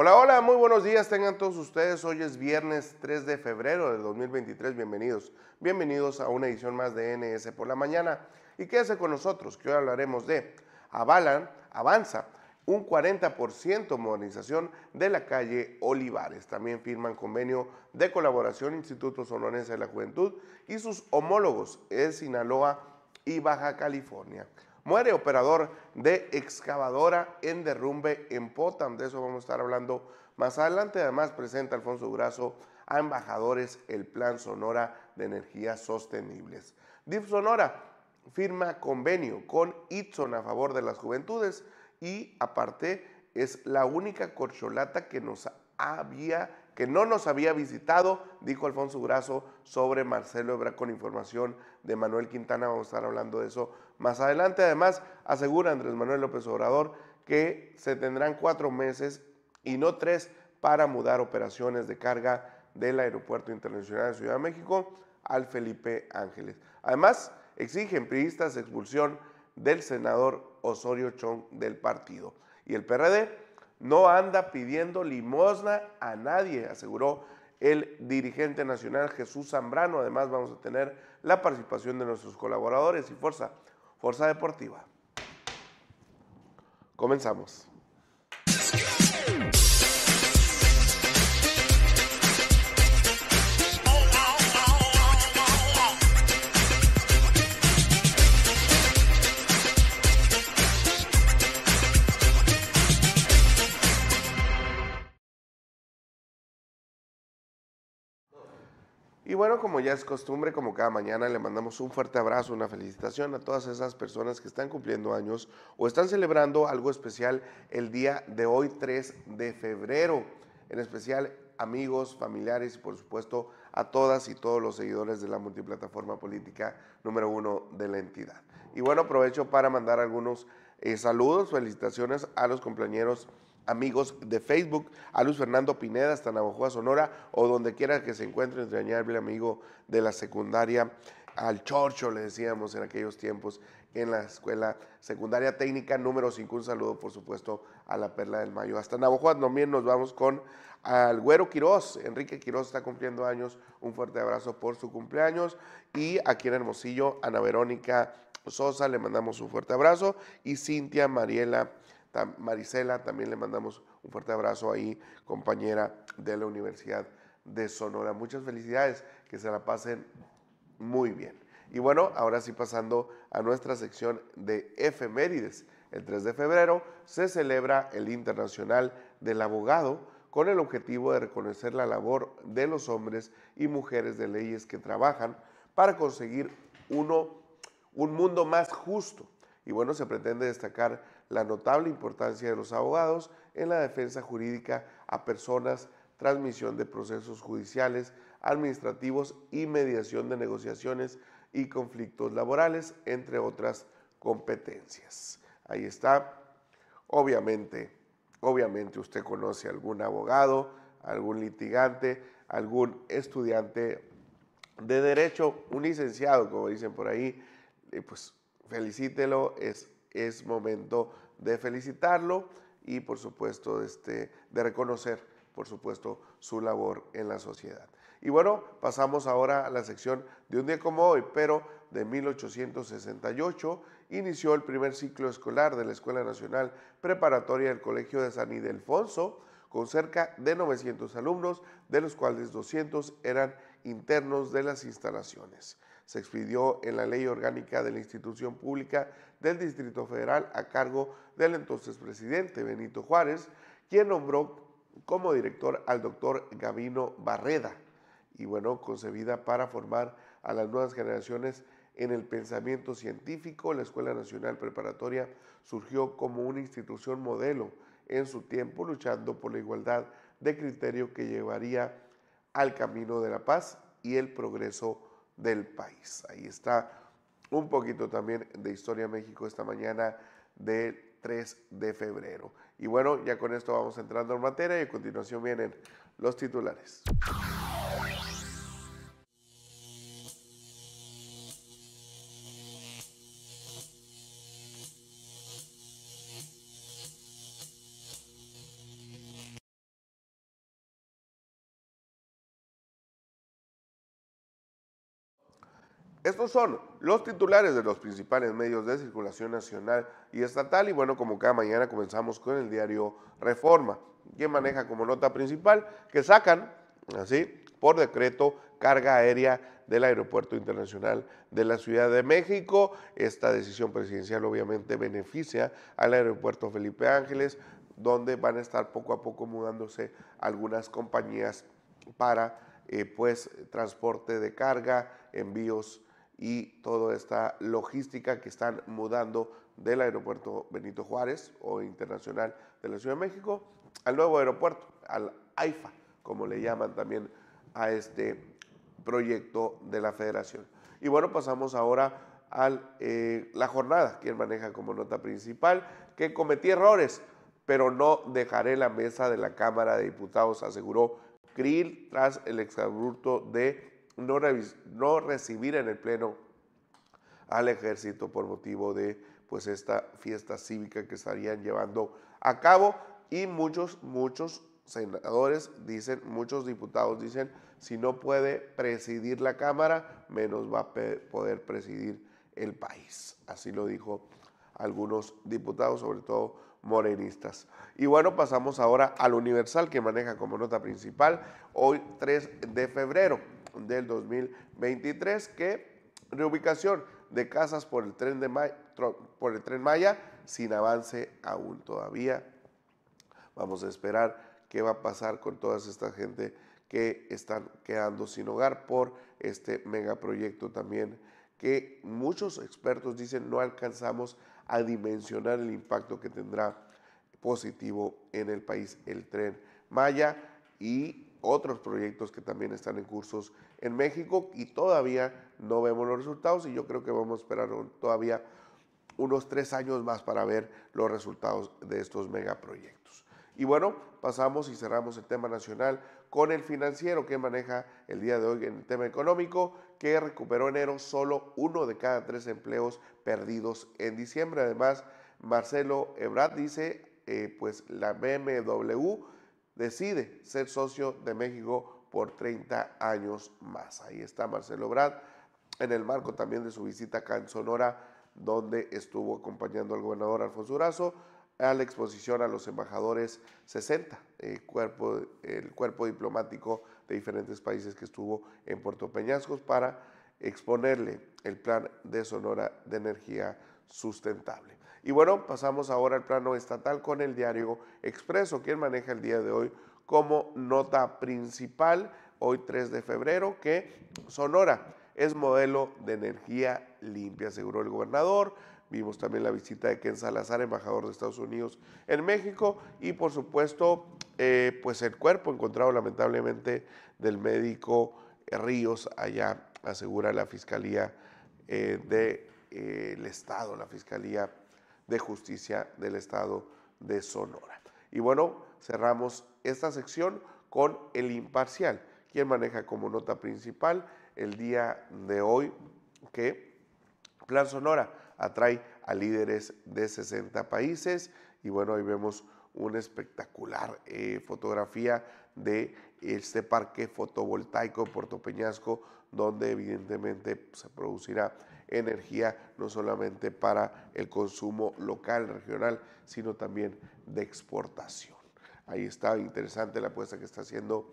Hola, hola, muy buenos días, tengan todos ustedes. Hoy es viernes 3 de febrero del 2023. Bienvenidos, bienvenidos a una edición más de NS por la mañana. Y quédese con nosotros, que hoy hablaremos de Avalan, avanza un 40% modernización de la calle Olivares. También firman convenio de colaboración Instituto Sonorense de la Juventud y sus homólogos en Sinaloa y Baja California. Muere operador de excavadora en derrumbe en Potam. De eso vamos a estar hablando más adelante. Además, presenta Alfonso Durazo a embajadores el Plan Sonora de Energías Sostenibles. DIF Sonora firma convenio con Itson a favor de las juventudes y aparte es la única corcholata que nos había que no nos había visitado, dijo Alfonso Durazo sobre Marcelo Ebra con información de Manuel Quintana. Vamos a estar hablando de eso más adelante. Además, asegura Andrés Manuel López Obrador que se tendrán cuatro meses y no tres para mudar operaciones de carga del Aeropuerto Internacional de Ciudad de México al Felipe Ángeles. Además, exigen priistas expulsión del senador Osorio Chong del partido. Y el PRD no anda pidiendo limosna a nadie, aseguró el dirigente nacional Jesús Zambrano. Además, vamos a tener la participación de nuestros colaboradores y Fuerza, Fuerza Deportiva. Comenzamos. Y bueno, como ya es costumbre, como cada mañana, le mandamos un fuerte abrazo, una felicitación a todas esas personas que están cumpliendo años o están celebrando algo especial el día de hoy, 3 de febrero. En especial, amigos, familiares y por supuesto a todas y todos los seguidores de la multiplataforma política número uno de la entidad. Y bueno, aprovecho para mandar algunos eh, saludos, felicitaciones a los compañeros amigos de Facebook, a Luis Fernando Pineda, hasta Navajoa, Sonora, o donde quiera que se encuentre, entrañable amigo de la secundaria, al Chorcho, le decíamos en aquellos tiempos, en la escuela secundaria técnica número 5. Un saludo, por supuesto, a la Perla del Mayo. Hasta Navajoa también nos vamos con al Güero Quiroz. Enrique Quiroz está cumpliendo años. Un fuerte abrazo por su cumpleaños. Y aquí en Hermosillo, Ana Verónica Sosa, le mandamos un fuerte abrazo. Y Cintia Mariela Marisela, también le mandamos un fuerte abrazo ahí, compañera de la Universidad de Sonora. Muchas felicidades, que se la pasen muy bien. Y bueno, ahora sí pasando a nuestra sección de efemérides. El 3 de febrero se celebra el Internacional del Abogado con el objetivo de reconocer la labor de los hombres y mujeres de leyes que trabajan para conseguir uno, un mundo más justo. Y bueno, se pretende destacar la notable importancia de los abogados en la defensa jurídica a personas, transmisión de procesos judiciales, administrativos y mediación de negociaciones y conflictos laborales, entre otras competencias. Ahí está. Obviamente, obviamente usted conoce algún abogado, algún litigante, algún estudiante de derecho, un licenciado, como dicen por ahí, pues felicítelo, es es momento de felicitarlo y por supuesto este, de reconocer, por supuesto, su labor en la sociedad. Y bueno, pasamos ahora a la sección de un día como hoy, pero de 1868 inició el primer ciclo escolar de la Escuela Nacional Preparatoria del Colegio de San Ildefonso, con cerca de 900 alumnos, de los cuales 200 eran internos de las instalaciones se expidió en la ley orgánica de la institución pública del Distrito Federal a cargo del entonces presidente Benito Juárez, quien nombró como director al doctor Gavino Barreda, y bueno, concebida para formar a las nuevas generaciones en el pensamiento científico, la Escuela Nacional Preparatoria surgió como una institución modelo en su tiempo, luchando por la igualdad de criterio que llevaría al camino de la paz y el progreso del país. Ahí está un poquito también de Historia México esta mañana del 3 de febrero. Y bueno, ya con esto vamos entrando en materia y a continuación vienen los titulares. Estos son los titulares de los principales medios de circulación nacional y estatal y bueno, como cada mañana comenzamos con el diario Reforma, que maneja como nota principal que sacan, así, por decreto, carga aérea del Aeropuerto Internacional de la Ciudad de México. Esta decisión presidencial obviamente beneficia al Aeropuerto Felipe Ángeles, donde van a estar poco a poco mudándose algunas compañías para eh, pues transporte de carga, envíos y toda esta logística que están mudando del aeropuerto Benito Juárez o internacional de la Ciudad de México al nuevo aeropuerto, al AIFA, como le llaman también a este proyecto de la federación. Y bueno, pasamos ahora a eh, la jornada, quien maneja como nota principal, que cometí errores, pero no dejaré la mesa de la Cámara de Diputados, aseguró Krill tras el exabrupto de no, no recibir en el Pleno al ejército por motivo de pues esta fiesta cívica que estarían llevando a cabo y muchos, muchos senadores dicen, muchos diputados dicen, si no puede presidir la Cámara, menos va a poder presidir el país. Así lo dijo algunos diputados, sobre todo morenistas. Y bueno, pasamos ahora al Universal que maneja como nota principal hoy 3 de febrero del 2023 que reubicación de casas por el tren de por el tren Maya sin avance aún todavía. Vamos a esperar qué va a pasar con toda esta gente que están quedando sin hogar por este megaproyecto también que muchos expertos dicen no alcanzamos a dimensionar el impacto que tendrá positivo en el país el tren Maya y otros proyectos que también están en cursos en México y todavía no vemos los resultados y yo creo que vamos a esperar todavía unos tres años más para ver los resultados de estos megaproyectos. Y bueno, pasamos y cerramos el tema nacional con el financiero que maneja el día de hoy en el tema económico, que recuperó enero solo uno de cada tres empleos perdidos en diciembre. Además, Marcelo Ebrard dice, eh, pues la BMW decide ser socio de México por 30 años más. Ahí está Marcelo Ebrard, en el marco también de su visita acá en Sonora, donde estuvo acompañando al gobernador Alfonso Durazo a la exposición a los embajadores 60, el cuerpo, el cuerpo diplomático de diferentes países que estuvo en Puerto Peñascos para exponerle el plan de Sonora de energía sustentable. Y bueno, pasamos ahora al plano estatal con el diario Expreso, quien maneja el día de hoy como nota principal, hoy 3 de febrero, que Sonora es modelo de energía limpia, aseguró el gobernador. Vimos también la visita de Ken Salazar, embajador de Estados Unidos en México, y por supuesto, eh, pues el cuerpo encontrado lamentablemente del médico Ríos. Allá, asegura la Fiscalía eh, del eh, Estado, la Fiscalía de Justicia del Estado de Sonora. Y bueno, cerramos esta sección con el imparcial, quien maneja como nota principal el día de hoy que Plan Sonora atrae a líderes de 60 países y bueno, ahí vemos una espectacular eh, fotografía de este parque fotovoltaico de Puerto Peñasco, donde evidentemente se producirá energía no solamente para el consumo local, regional, sino también de exportación. Ahí está interesante la apuesta que está haciendo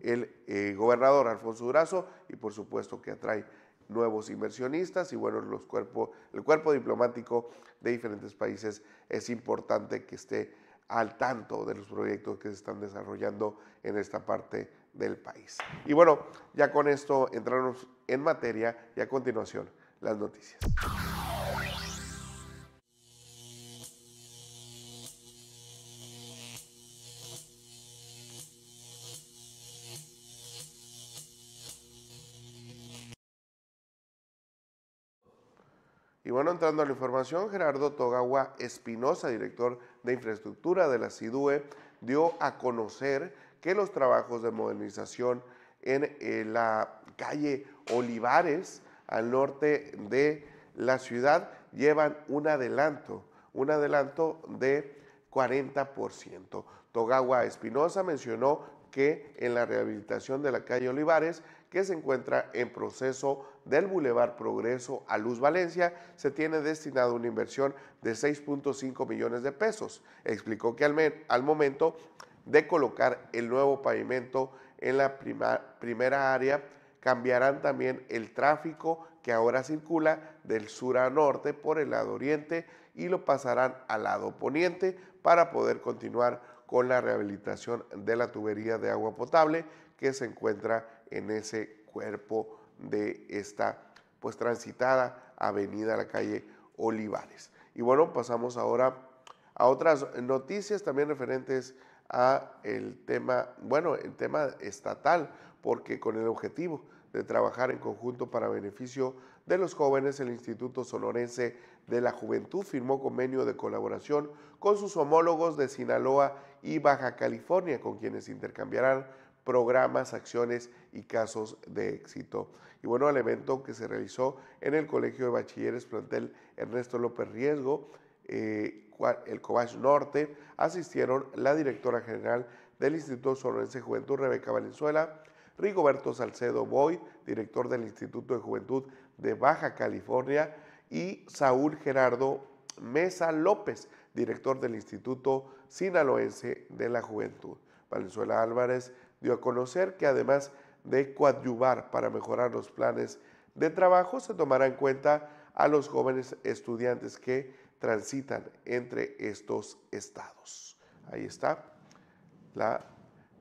el eh, gobernador Alfonso Durazo y por supuesto que atrae nuevos inversionistas y bueno, los cuerpo, el cuerpo diplomático de diferentes países es importante que esté al tanto de los proyectos que se están desarrollando en esta parte del país. Y bueno, ya con esto entramos en materia y a continuación las noticias. Y bueno, entrando a la información, Gerardo Togawa Espinosa, director de infraestructura de la CIDUE, dio a conocer que los trabajos de modernización en eh, la calle Olivares, al norte de la ciudad, llevan un adelanto, un adelanto de 40%. Togawa Espinosa mencionó que en la rehabilitación de la calle Olivares, que se encuentra en proceso del Boulevard Progreso a Luz Valencia, se tiene destinado una inversión de 6.5 millones de pesos. Explicó que al, momento de colocar el nuevo pavimento en la primera área, cambiarán también el tráfico que ahora circula del sur a norte por el lado oriente y lo pasarán al lado poniente para poder continuar con la rehabilitación de la tubería de agua potable que se encuentra en ese cuerpo de esta pues transitada avenida, la calle Olivares. Y bueno, pasamos ahora a otras noticias también referentes a el tema, bueno, el tema estatal, porque con el objetivo de trabajar en conjunto para beneficio de los jóvenes, el Instituto Sonorense de la Juventud firmó convenio de colaboración con sus homólogos de Sinaloa y Baja California, con quienes intercambiarán programas, acciones y casos de éxito. Y bueno, el evento que se realizó en el Colegio de Bachilleres Plantel Ernesto López Riesgo, eh, el Cobach Norte, asistieron la directora general del Instituto Sonorense de Juventud, Rebeca Valenzuela, Rigoberto Salcedo Boyd, director del Instituto de Juventud de Baja California, y Saúl Gerardo Mesa López, director del Instituto Sinaloense de la Juventud. Valenzuela Álvarez dio a conocer que además de coadyuvar para mejorar los planes de trabajo, se tomará en cuenta a los jóvenes estudiantes que transitan entre estos estados. Ahí está la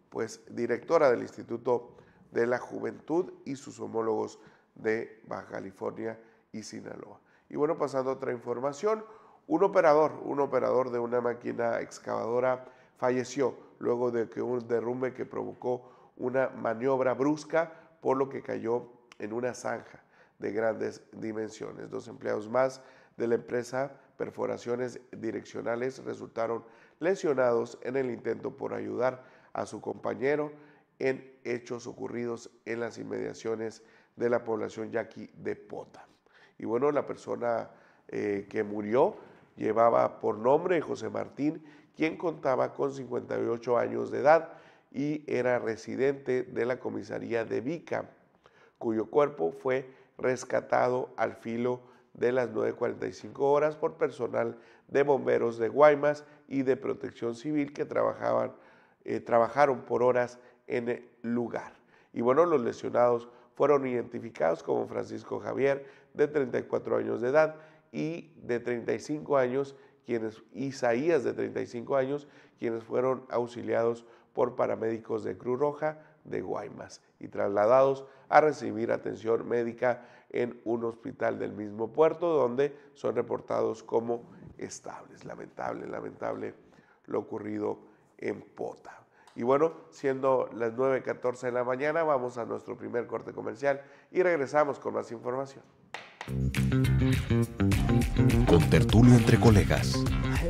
pues directora del Instituto de la Juventud y sus homólogos de Baja California y Sinaloa. Y bueno, pasando a otra información, un operador, un operador de una máquina excavadora falleció luego de que un derrumbe que provocó una maniobra brusca, por lo que cayó en una zanja de grandes dimensiones. Dos empleados más de la empresa Perforaciones Direccionales resultaron lesionados en el intento por ayudar a su compañero en hechos ocurridos en las inmediaciones de la población yaqui de Pota. Y bueno, la persona eh, que murió llevaba por nombre José Martín, quien contaba con 58 años de edad y era residente de la comisaría de Vica, cuyo cuerpo fue rescatado al filo de las 9.45 horas por personal de bomberos de Guaymas y de protección civil que trabajaban, eh, trabajaron por horas en el lugar. Y bueno, los lesionados fueron identificados como Francisco Javier, de 34 años de edad, y de 35 años, quienes, Isaías, de 35 años, quienes fueron auxiliados por paramédicos de Cruz Roja de Guaymas y trasladados a recibir atención médica en un hospital del mismo puerto, donde son reportados como estables. Lamentable, lamentable lo ocurrido en Pota. Y bueno, siendo las 9.14 de la mañana, vamos a nuestro primer corte comercial y regresamos con más información. Con tertulio entre colegas.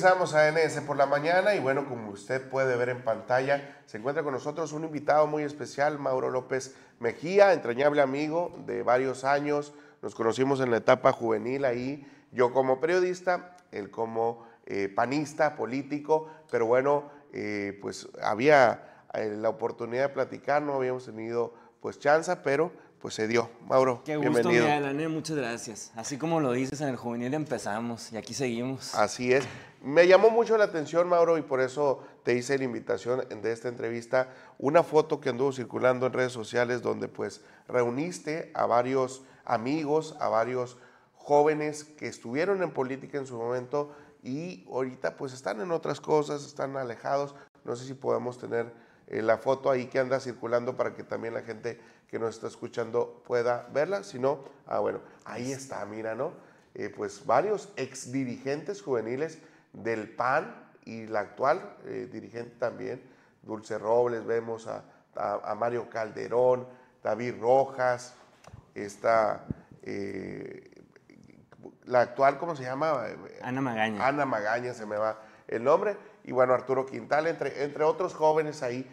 Regresamos a NS por la mañana y bueno, como usted puede ver en pantalla, se encuentra con nosotros un invitado muy especial, Mauro López Mejía, entrañable amigo de varios años. Nos conocimos en la etapa juvenil ahí, yo como periodista, él como eh, panista, político, pero bueno, eh, pues había eh, la oportunidad de platicar, no habíamos tenido pues chance, pero pues se dio. Mauro, Qué gusto, bienvenido. Ané, muchas gracias. Así como lo dices, en el juvenil empezamos y aquí seguimos. Así es. Me llamó mucho la atención, Mauro, y por eso te hice la invitación de esta entrevista, una foto que anduvo circulando en redes sociales donde pues reuniste a varios amigos, a varios jóvenes que estuvieron en política en su momento y ahorita pues están en otras cosas, están alejados. No sé si podemos tener eh, la foto ahí que anda circulando para que también la gente que nos está escuchando pueda verla. Si no, ah bueno, ahí está, mira, ¿no? Eh, pues varios ex dirigentes juveniles del PAN y la actual eh, dirigente también, Dulce Robles, vemos a, a- a Mario Calderón, David Rojas, está eh, la actual, ¿cómo se llama? Ana Magaña. Ana Magaña, se me va el nombre, y bueno, Arturo Quintal, entre, entre otros jóvenes ahí.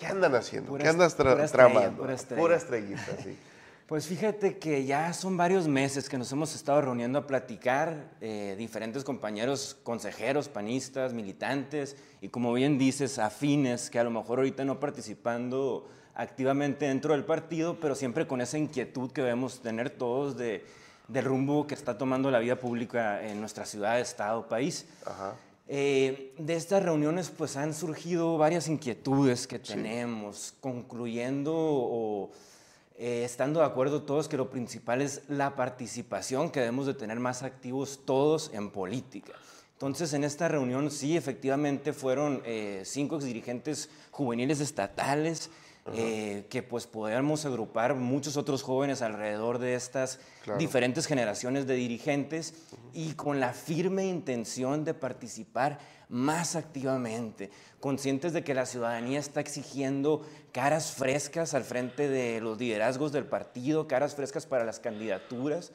¿Qué andan haciendo? Pura ¿Qué andas tra- pura estrella, tramando? pura estrella. Pura estrellita, sí. Pues fíjate que ya son varios meses que nos hemos estado reuniendo a platicar, eh, diferentes compañeros consejeros, panistas, militantes y como bien dices, afines, que a lo mejor ahorita no participando activamente dentro del partido, pero siempre con esa inquietud que debemos tener todos de, del rumbo que está tomando la vida pública en nuestra ciudad, estado, país. Ajá. Eh, de estas reuniones pues han surgido varias inquietudes que tenemos, concluyendo o eh, estando de acuerdo todos que lo principal es la participación, que debemos de tener más activos todos en política. Entonces en esta reunión sí, efectivamente fueron eh, cinco exdirigentes juveniles estatales, eh, que pues podíamos agrupar muchos otros jóvenes alrededor de estas Claro. diferentes generaciones de dirigentes y con la firme intención de participar más activamente, conscientes de que la ciudadanía está exigiendo caras frescas al frente de los liderazgos del partido, caras frescas para las candidaturas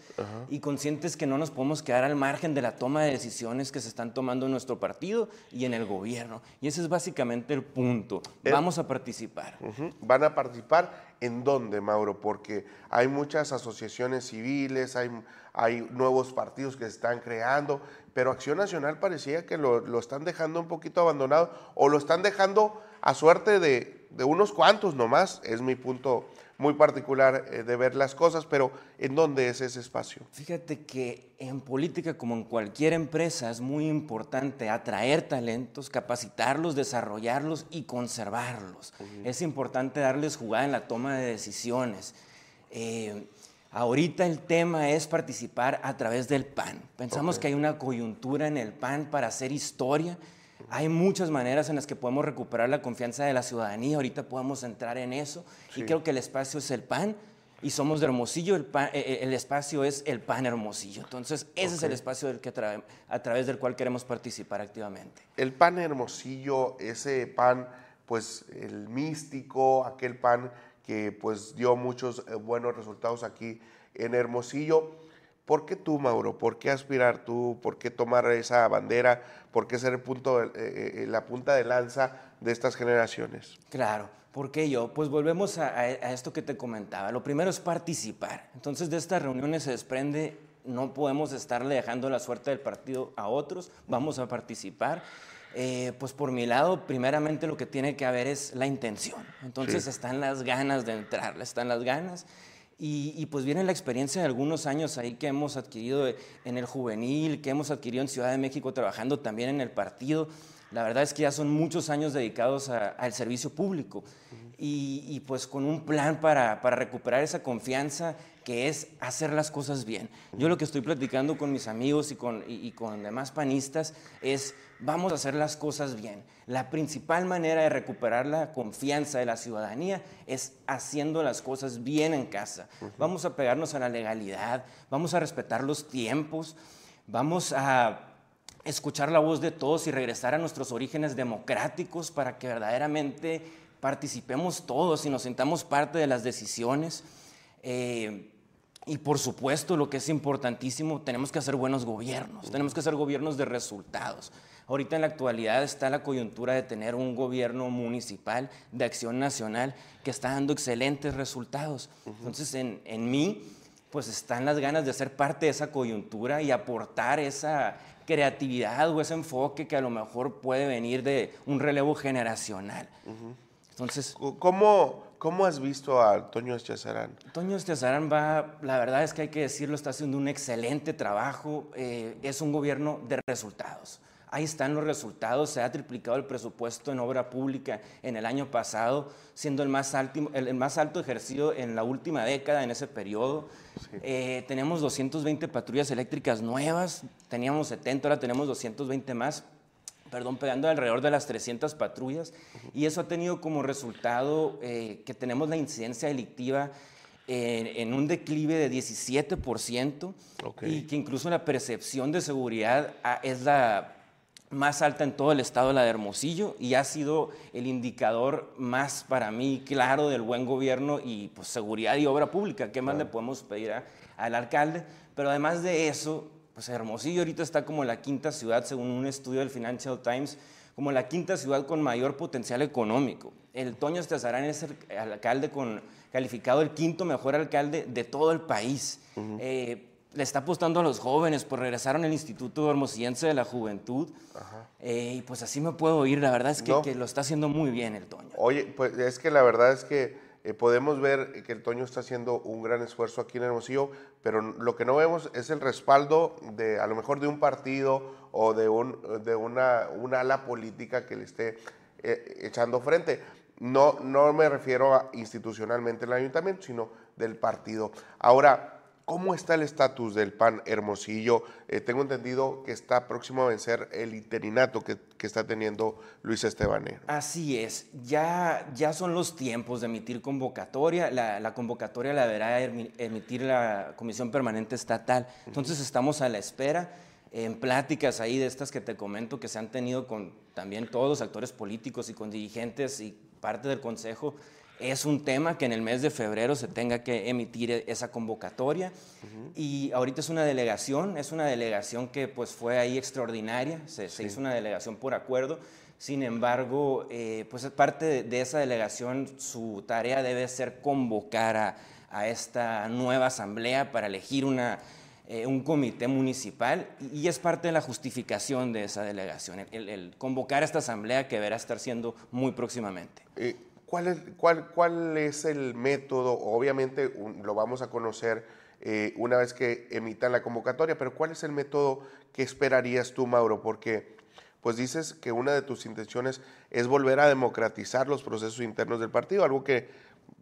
y conscientes que no nos podemos quedar al margen de la toma de decisiones que se están tomando en nuestro partido y en el gobierno. Y ese es básicamente el punto. Eh, Vamos a participar. ¿Van a participar en dónde, Mauro? Porque hay muchas asociaciones civiles, hay, hay nuevos partidos que se están creando, pero Acción Nacional parecía que lo, lo están dejando un poquito abandonado o lo están dejando a suerte de, de unos cuantos nomás. Es mi punto muy particular eh, de ver las cosas, pero ¿en dónde es ese espacio? Fíjate que en política, como en cualquier empresa, es muy importante atraer talentos, capacitarlos, desarrollarlos y conservarlos. Es importante darles jugada en la toma de decisiones. Eh, ahorita el tema es participar a través del PAN. Pensamos que hay una coyuntura en el PAN para hacer historia. Hay muchas maneras en las que podemos recuperar la confianza de la ciudadanía. Ahorita podemos entrar en eso. Y creo que el espacio es el PAN. Y somos de Hermosillo, el, eh, eh, el espacio es el PAN Hermosillo. Entonces, ese es el espacio del que tra- a través del cual queremos participar activamente. El pan hermosillo, ese pan, pues el místico, aquel pan que pues dio muchos eh, buenos resultados aquí en Hermosillo. ¿Por qué tú, Mauro? ¿Por qué aspirar tú? ¿Por qué tomar esa bandera? ¿Por qué ser el punto, eh, eh, la punta de lanza de estas generaciones? Claro. ¿Por qué yo? Pues volvemos a- a esto que te comentaba. Lo primero es participar. Entonces, de estas reuniones se desprende, no podemos estarle dejando la suerte del partido a otros, vamos a participar. Eh, pues por mi lado, primeramente lo que tiene que haber es la intención. Entonces Sí. están las ganas de entrar, están las ganas. Y, y, pues viene la experiencia de algunos años ahí que hemos adquirido en el juvenil, que hemos adquirido en Ciudad de México trabajando también en el partido. La verdad es que ya son muchos años dedicados al servicio público y, y, pues con un plan para, para recuperar esa confianza que es hacer las cosas bien. Yo lo que estoy platicando con mis amigos y con, y- y con demás panistas es vamos a hacer las cosas bien. La principal manera de recuperar la confianza de la ciudadanía es haciendo las cosas bien en casa. Vamos a pegarnos a la legalidad, vamos a respetar los tiempos, vamos a escuchar la voz de todos y regresar a nuestros orígenes democráticos para que verdaderamente participemos todos y nos sintamos parte de las decisiones. Eh, y por supuesto, lo que es importantísimo, tenemos que hacer buenos gobiernos, tenemos que hacer gobiernos de resultados. Ahorita en la actualidad está la coyuntura de tener un gobierno municipal de acción nacional que está dando excelentes resultados. Entonces, en, en mí, pues están las ganas de ser parte de esa coyuntura y aportar esa creatividad o ese enfoque que a lo mejor puede venir de un relevo generacional. Entonces, ¿Cómo, ¿Cómo has visto a Toño Eschazarán? Toño Eschazarán va, la verdad es que hay que decirlo, está haciendo un excelente trabajo. eh, es un gobierno de resultados. Ahí están los resultados. Se ha triplicado el presupuesto en obra pública en el año pasado, siendo el más alto, el, el más alto ejercido en la última década, en ese periodo. Eh, tenemos 220 patrullas eléctricas nuevas, teníamos 70, ahora tenemos 220 más perdón, pegando alrededor de las 300 patrullas y eso ha tenido como resultado eh, que tenemos la incidencia delictiva en, en un declive de 17% Ok. y que incluso la percepción de seguridad ah, es la más alta en todo el estado la de Hermosillo y ha sido el indicador más para mí claro del buen gobierno y pues, seguridad y obra pública. ¿Qué más le podemos pedir a- al alcalde? Pero además de eso, pues Hermosillo ahorita está como la quinta ciudad, según un estudio del Financial Times, como la quinta ciudad con mayor potencial económico. El Toño Estazarán es el alcalde con calificado el quinto mejor alcalde de todo el país. Eh, le está apostando a los jóvenes, pues regresaron al Instituto Hermosillense de la Juventud. Eh, y pues así me puedo ir, la verdad es que, No. que lo está haciendo muy bien el Toño. Oye, pues es que la verdad es que eh, podemos ver que el Toño está haciendo un gran esfuerzo aquí en Hermosillo, pero lo que no vemos es el respaldo de a lo mejor de un partido o de, un, de una, una ala política que le esté eh, echando frente. No, no me refiero a institucionalmente el ayuntamiento, sino del partido. Ahora, ¿Cómo está el estatus del PAN Hermosillo? Eh, tengo entendido que está próximo a vencer el interinato que, que está teniendo Luis Estebanero. Así es, ya, ya son los tiempos de emitir convocatoria. La, la convocatoria la deberá emi- emitir la Comisión Permanente Estatal. Entonces estamos a la espera en pláticas ahí de estas que te comento que se han tenido con también todos los actores políticos y con dirigentes y parte del Consejo. Es un tema que en el mes de febrero se tenga que emitir e- esa convocatoria. Y ahorita es una delegación, es una delegación que pues fue ahí extraordinaria, se, se hizo una delegación por acuerdo, sin embargo, eh, pues es parte de, de esa delegación, su tarea debe ser convocar a, a esta nueva asamblea para elegir una, eh, un comité municipal y, y es parte de la justificación de esa delegación, el, el- el convocar a esta asamblea que deberá estar siendo muy próximamente. Eh, ¿cuál, es, cuál, ¿Cuál es el método? Obviamente lo vamos a conocer eh, una vez que emitan la convocatoria, pero ¿cuál es el método que esperarías tú, Mauro? Porque pues dices que una de tus intenciones es volver a democratizar los procesos internos del partido, algo que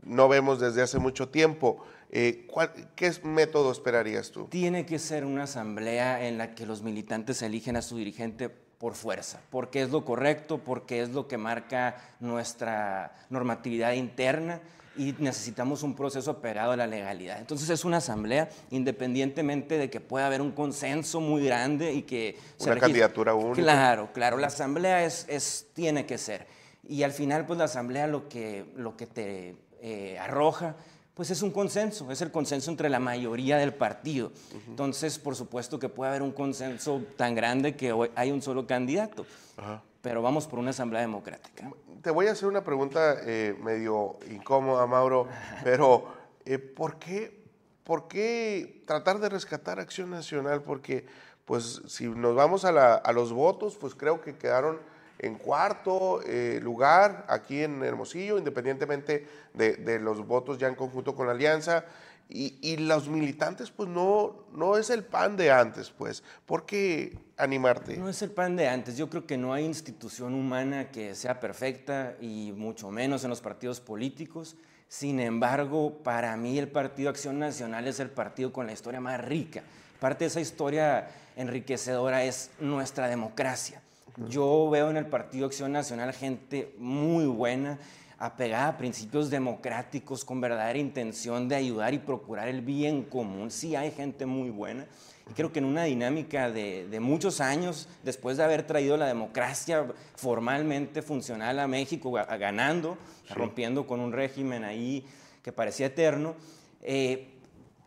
no vemos desde hace mucho tiempo. Eh, ¿cuál- ¿Qué método esperarías tú? Tiene que ser una asamblea en la que los militantes eligen a su dirigente por fuerza, porque es lo correcto, porque es lo que marca nuestra normatividad interna y necesitamos un proceso apegado a la legalidad. Entonces es una asamblea independientemente de que pueda haber un consenso muy grande y que... se Una registre- candidatura única. Claro, claro, la asamblea es, es, tiene que ser. Y al final, pues la asamblea lo que, lo que te eh, arroja, pues es un consenso, es el consenso entre la mayoría del partido. Entonces, por supuesto que puede haber un consenso tan grande que hoy hay un solo candidato, pero vamos por una asamblea democrática. Te voy a hacer una pregunta eh, medio incómoda, Mauro, pero eh, ¿por, qué, ¿por qué tratar de rescatar Acción Nacional? Porque, pues, si nos vamos a, la- a los votos, pues creo que quedaron en cuarto eh, lugar aquí en Hermosillo, independientemente de, los votos ya en conjunto con la Alianza. Y, y los militantes, pues, no, no es el pan de antes, pues. ¿Por qué animarte? No es el pan de antes. Yo creo que no hay institución humana que sea perfecta y mucho menos en los partidos políticos. Sin embargo, para mí el Partido Acción Nacional es el partido con la historia más rica. Parte de esa historia enriquecedora es nuestra democracia. Yo veo en el Partido Acción Nacional gente muy buena, apegada a principios democráticos, con verdadera intención de ayudar y procurar el bien común. Sí hay gente muy buena. Y creo que en una dinámica de, de muchos años, después de haber traído la democracia formalmente funcional a México, a- ganando, rompiendo con un régimen ahí que parecía eterno, eh,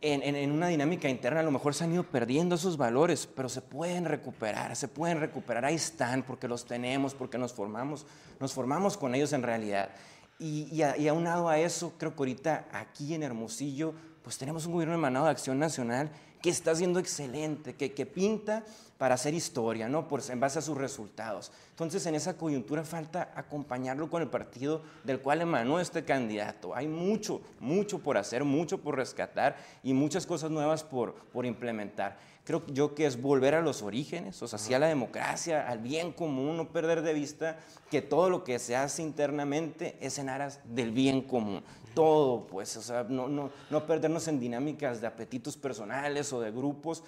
en, en- en una dinámica interna a lo mejor se han ido perdiendo esos valores, pero se pueden recuperar, se pueden recuperar, ahí están, porque los tenemos, porque nos formamos, nos formamos con ellos en realidad. Y, y, a- y aunado a eso, creo que ahorita aquí en Hermosillo, pues tenemos un gobierno emanado de Acción Nacional que está haciendo excelente, que, que pinta para hacer historia, ¿no? Por, en base a sus resultados. Entonces, en esa coyuntura falta acompañarlo con el partido del cual emanó este candidato. Hay mucho, mucho por hacer, mucho por rescatar y muchas cosas nuevas por, por implementar. Creo yo que es volver a los orígenes, o sea, sí a la democracia, al bien común, no perder de vista que todo lo que se hace internamente es en aras del bien común. Todo, pues, o sea, no, no, no perdernos en dinámicas de apetitos personales o de grupos,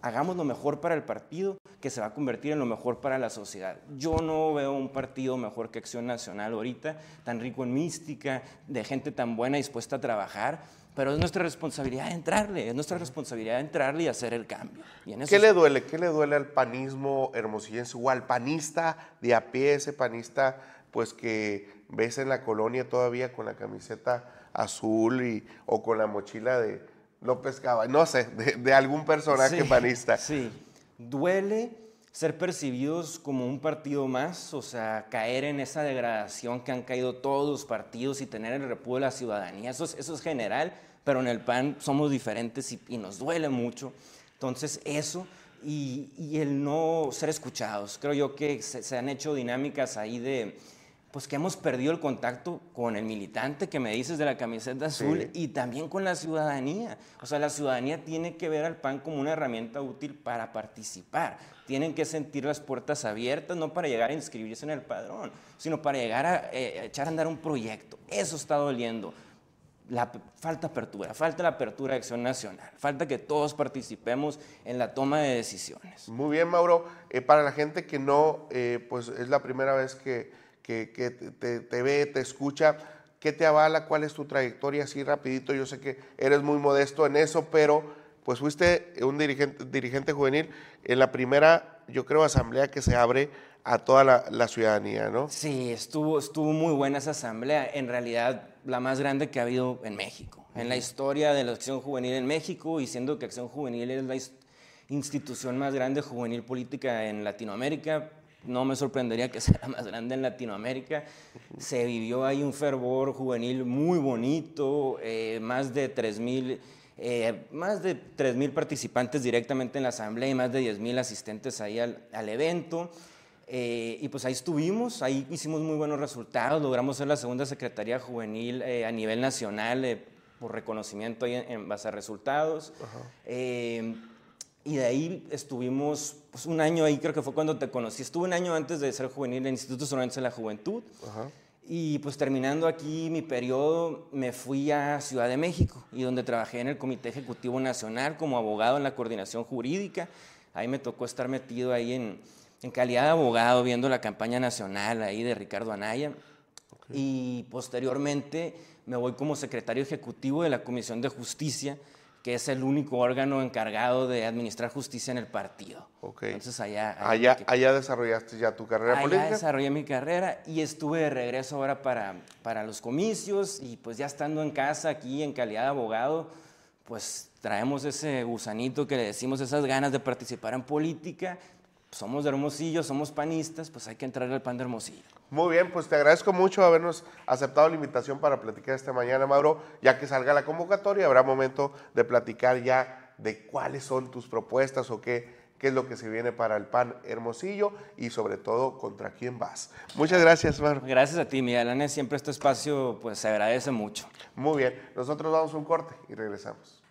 hagamos lo mejor para el partido, que se va a convertir en lo mejor para la sociedad. Yo no veo un partido mejor que Acción Nacional ahorita, tan rico en mística, de gente tan buena dispuesta a trabajar, pero es nuestra responsabilidad entrarle, es nuestra responsabilidad entrarle y hacer el cambio. Y en eso ¿Qué le duele? ¿Qué le duele al panismo hermosillense o al panista de a pie, ese panista pues que ves en la colonia todavía con la camiseta azul y, o con la mochila de López Cava, no sé, de, de algún personaje Sí, panista? Sí, duele ser percibidos como un partido más, o sea, caer en esa degradación que han caído todos los partidos y tener el repudio de la ciudadanía. Eso es, eso es general, pero en el PAN somos diferentes y, y nos duele mucho. Entonces, eso y, y el no ser escuchados. Creo yo que se, se han hecho dinámicas ahí de, pues que hemos perdido el contacto con el militante que me dices de la camiseta azul y también con la ciudadanía. O sea, la ciudadanía tiene que ver al PAN como una herramienta útil para participar. Tienen que sentir las puertas abiertas, no para llegar a inscribirse en el padrón, sino para llegar a, eh, a echar a andar un proyecto. Eso está doliendo. La, falta apertura, falta la apertura de acción nacional, falta que todos participemos en la toma de decisiones. Muy bien, Mauro. Eh, para la gente que no, eh, pues es la primera vez que, que- que te, te ve, te escucha, ¿qué te avala? ¿Cuál es tu trayectoria? Así rapidito, yo sé que eres muy modesto en eso, pero pues fuiste un dirigente, dirigente juvenil en la primera, yo creo, asamblea que se abre a toda la, la ciudadanía, ¿no? Sí, estuvo, estuvo muy buena esa asamblea, en realidad la más grande que ha habido en México, en la historia de la acción juvenil en México, y siendo que acción juvenil es la institución más grande juvenil política en Latinoamérica, no me sorprendería que sea la más grande en Latinoamérica. Se vivió ahí un fervor juvenil muy bonito, eh, más de 3.000 eh, más de 3.000 participantes directamente en la asamblea y más de 10.000 asistentes ahí al, al evento. Eh, y pues ahí estuvimos, ahí hicimos muy buenos resultados, logramos ser la segunda Secretaría Juvenil eh, a nivel nacional eh, por reconocimiento ahí en, en base a resultados. Eh, y de ahí estuvimos pues, un año ahí, creo que fue cuando te conocí. Estuve un año antes de ser juvenil en el Instituto Sonorense de la Juventud. Y pues terminando aquí mi periodo, me fui a Ciudad de México y donde trabajé en el Comité Ejecutivo Nacional como abogado en la coordinación jurídica. Ahí me tocó estar metido ahí en, en calidad de abogado viendo la campaña nacional ahí de Ricardo Anaya. Y posteriormente me voy como secretario ejecutivo de la Comisión de Justicia, que es el único órgano encargado de administrar justicia en el partido. Entonces allá... Allá, que- allá desarrollaste ya tu carrera Allá política. desarrollé mi carrera y estuve de regreso ahora para, para los comicios y pues ya estando en casa aquí en calidad de abogado, pues traemos ese gusanito que le decimos, esas ganas de participar en política. Somos de Hermosillo, somos panistas, pues hay que entrar al pan de Hermosillo. Muy bien, pues te agradezco mucho habernos aceptado la invitación para platicar esta mañana, Mauro. Ya que salga la convocatoria, habrá momento de platicar ya de cuáles son tus propuestas o qué, qué es lo que se viene para el PAN Hermosillo y sobre todo contra quién vas. Muchas gracias, Mauro. Gracias a ti, Miguel Ángel, siempre este espacio pues se agradece mucho. Muy bien, nosotros vamos a un corte y regresamos.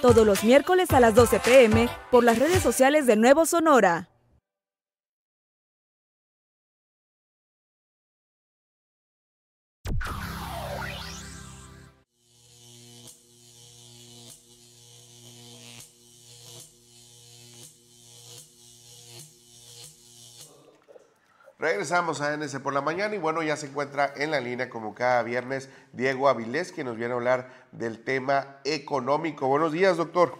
Todos los miércoles a las 12 pm por las redes sociales de Nuevo Sonora. Regresamos a NS por la mañana y bueno, ya se encuentra en la línea como cada viernes Diego Avilés, que nos viene a hablar del tema económico. Buenos días, doctor.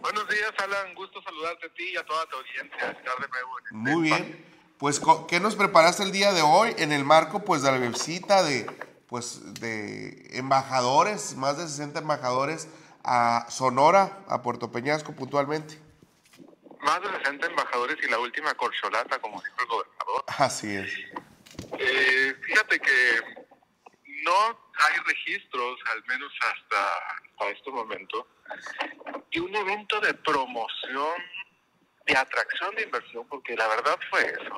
Buenos días, Alan. Gusto saludarte a ti y a toda tu audiencia. Estar de nuevo en este Muy espacio. bien. Pues, ¿qué nos preparaste el día de hoy en el marco pues de la visita de pues de embajadores, más de 60 embajadores a Sonora, a Puerto Peñasco puntualmente? Más de 60 embajadores y la última corcholata, como dijo el gobernador. Así es. Eh, fíjate que no hay registros, al menos hasta, hasta este momento, y un evento de promoción, de atracción de inversión, porque la verdad fue eso.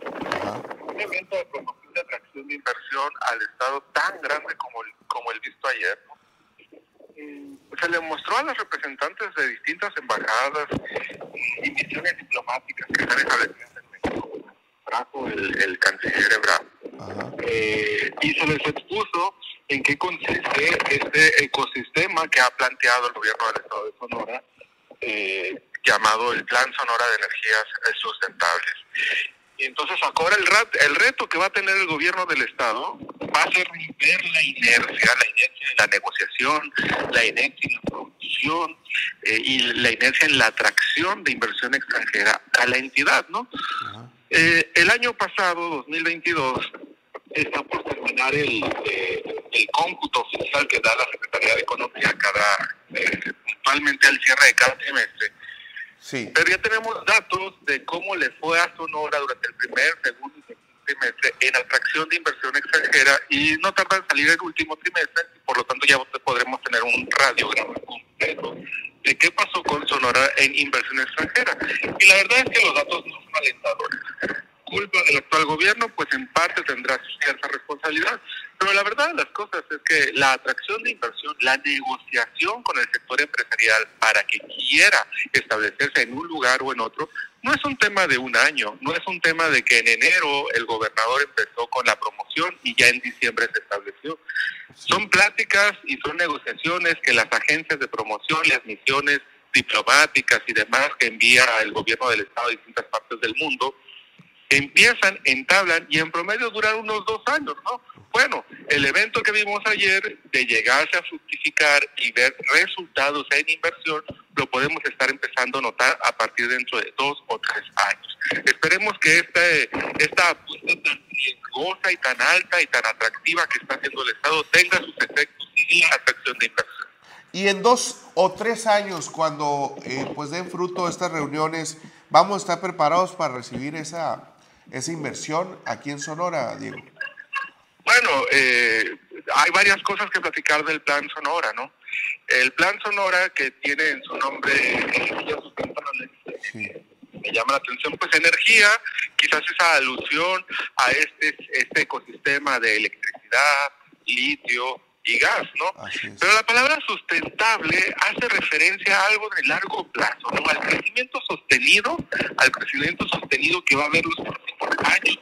Un evento de promoción de atracción de inversión al Estado tan grande como el, como el visto ayer. ¿no? Mm, Se le mostró a los representantes de distintas embajadas y misiones diplomáticas que están establecidas en México. El canciller Ebrard eh, y se les expuso en qué consiste este ecosistema que ha planteado el gobierno del estado de Sonora, eh, llamado el Plan Sonora de Energías eh, Sustentables. Y entonces ahora el, rat- el reto que va a tener el gobierno del estado va a ser romper la inercia, la inercia en la negociación, la inercia en la producción eh, y la inercia en la atracción de inversión extranjera a la entidad, ¿no? Eh, el año pasado, 2022, está por terminar el, eh, el cómputo oficial que da la Secretaría de Economía cada, eh, puntualmente al cierre de cada trimestre. Pero ya tenemos datos de cómo le fue a Sonora durante el primer, segundo y tercer trimestre en atracción de inversión extranjera y no tarda en salir el último trimestre y por lo tanto ya podremos tener un radiograma completo de qué pasó con Sonora en inversión extranjera. Y la verdad es que los datos no son alentadores. Culpa del actual gobierno, pues en parte tendrá cierta responsabilidad. Pero la verdad de las cosas es que la atracción de inversión, la negociación con el sector empresarial para que quiera establecerse en un lugar o en otro, no es un tema de un año, no es un tema de que en enero el gobernador empezó con la promoción y ya en diciembre se estableció. Son pláticas y son negociaciones que las agencias de promoción, las misiones diplomáticas y demás que envía el gobierno del Estado a distintas partes del mundo, empiezan, entablan y en promedio duran unos dos años, ¿no? Bueno, el evento que vimos ayer de llegarse a fructificar y ver resultados en inversión, lo podemos estar empezando a notar a partir dentro de dos o tres años. Esperemos que este, esta apuesta tan riesgosa y tan alta y tan atractiva que está haciendo el Estado tenga sus efectos la atracción de inversión. Y en dos o tres años, cuando eh, pues den fruto estas reuniones, vamos a estar preparados para recibir esa, esa inversión aquí en Sonora, Diego. Bueno, eh, hay varias cosas que platicar del Plan Sonora, ¿no? El Plan Sonora que tiene en su nombre energías sustentables, me llama la atención, pues energía, quizás esa alusión a este, este ecosistema de electricidad, litio y gas, ¿no? Pero la palabra sustentable hace referencia a algo de largo plazo, ¿no? Al crecimiento sostenido, al crecimiento sostenido que va a haber los próximos años.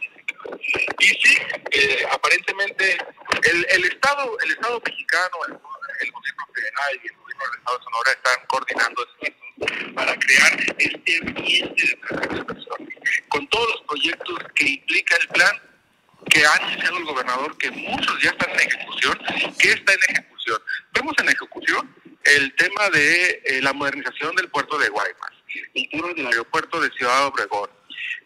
Y sí, eh, aparentemente el, el Estado el Estado mexicano, el, gobierno federal y el gobierno del Estado de Sonora están coordinando esfuerzos para crear este ambiente de inversión, con todos los proyectos que implica el plan que ha anunciado el gobernador, que muchos ya están en ejecución, que está en ejecución. Vemos en ejecución el tema de eh, la modernización del puerto de Guaymas, el tema del aeropuerto de Ciudad Obregón.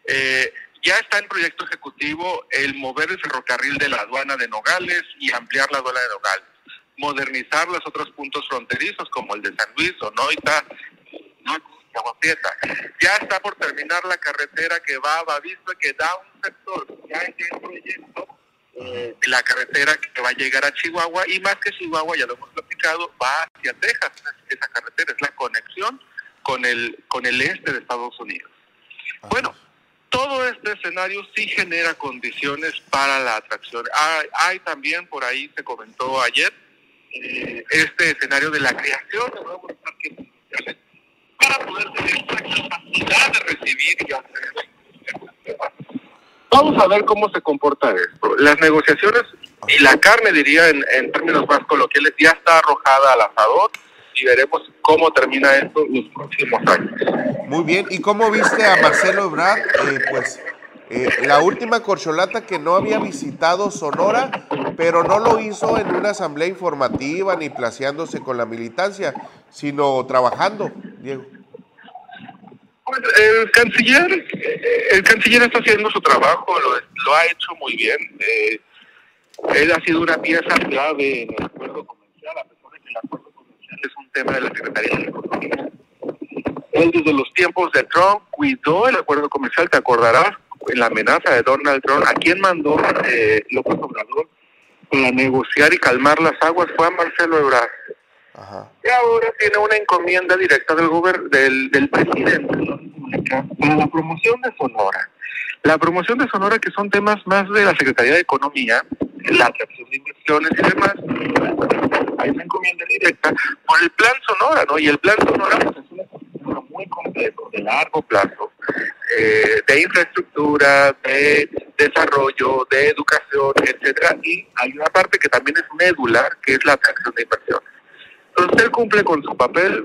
Eh, ya está en proyecto ejecutivo el mover el ferrocarril de la aduana de Nogales y ampliar la aduana de Nogales, modernizar los otros puntos fronterizos como el de San Luis, Onoita, Agua Prieta. Ya está por terminar la carretera que va a Bavispa, que da un sector, ya está en proyecto eh, la carretera que va a llegar a Chihuahua y más que Chihuahua, ya lo hemos platicado, va hacia Texas. Esa carretera es la conexión con el, con el este de Estados Unidos. Bueno, todo este escenario sí genera condiciones para la atracción. Hay, hay también, por ahí se comentó ayer, eh, este escenario de la creación de nuevos parques industriales para poder tener esta capacidad de recibir y hacer Vamos a ver cómo se comporta esto. Las negociaciones y la carne, diría en, en términos más coloquiales, ya está arrojada al asador y veremos cómo termina esto los próximos años. Muy bien, ¿y cómo viste a Marcelo Ebrard? Eh, pues eh, la última corcholata que no había visitado Sonora, pero no lo hizo en una asamblea informativa ni placeándose con la militancia, sino trabajando, Diego. Pues, el canciller, eh, el canciller está haciendo su trabajo, lo, lo ha hecho muy bien. eh, él ha sido una pieza clave en el acuerdo comercial, a pesar de que el acuerdo es un tema de la Secretaría de Economía. Él desde los tiempos de Trump cuidó el acuerdo comercial, te acordarás, en la amenaza de Donald Trump, a quien mandó eh, López Obrador para negociar y calmar las aguas fue a Marcelo Ebrard. Y ahora tiene una encomienda directa del, gober- del, del presidente de la República para la promoción de Sonora. La promoción de Sonora, que son temas más de la Secretaría de Economía, la atracción de inversiones y demás. Hay una encomienda directa por el plan Sonora, ¿no? Y el plan Sonora pues, es una estructura muy complejo, de largo plazo, eh, de infraestructura, de desarrollo, de educación, etcétera. Y hay una parte que también es medular, que es la atracción de inversiones. Entonces él cumple con su papel,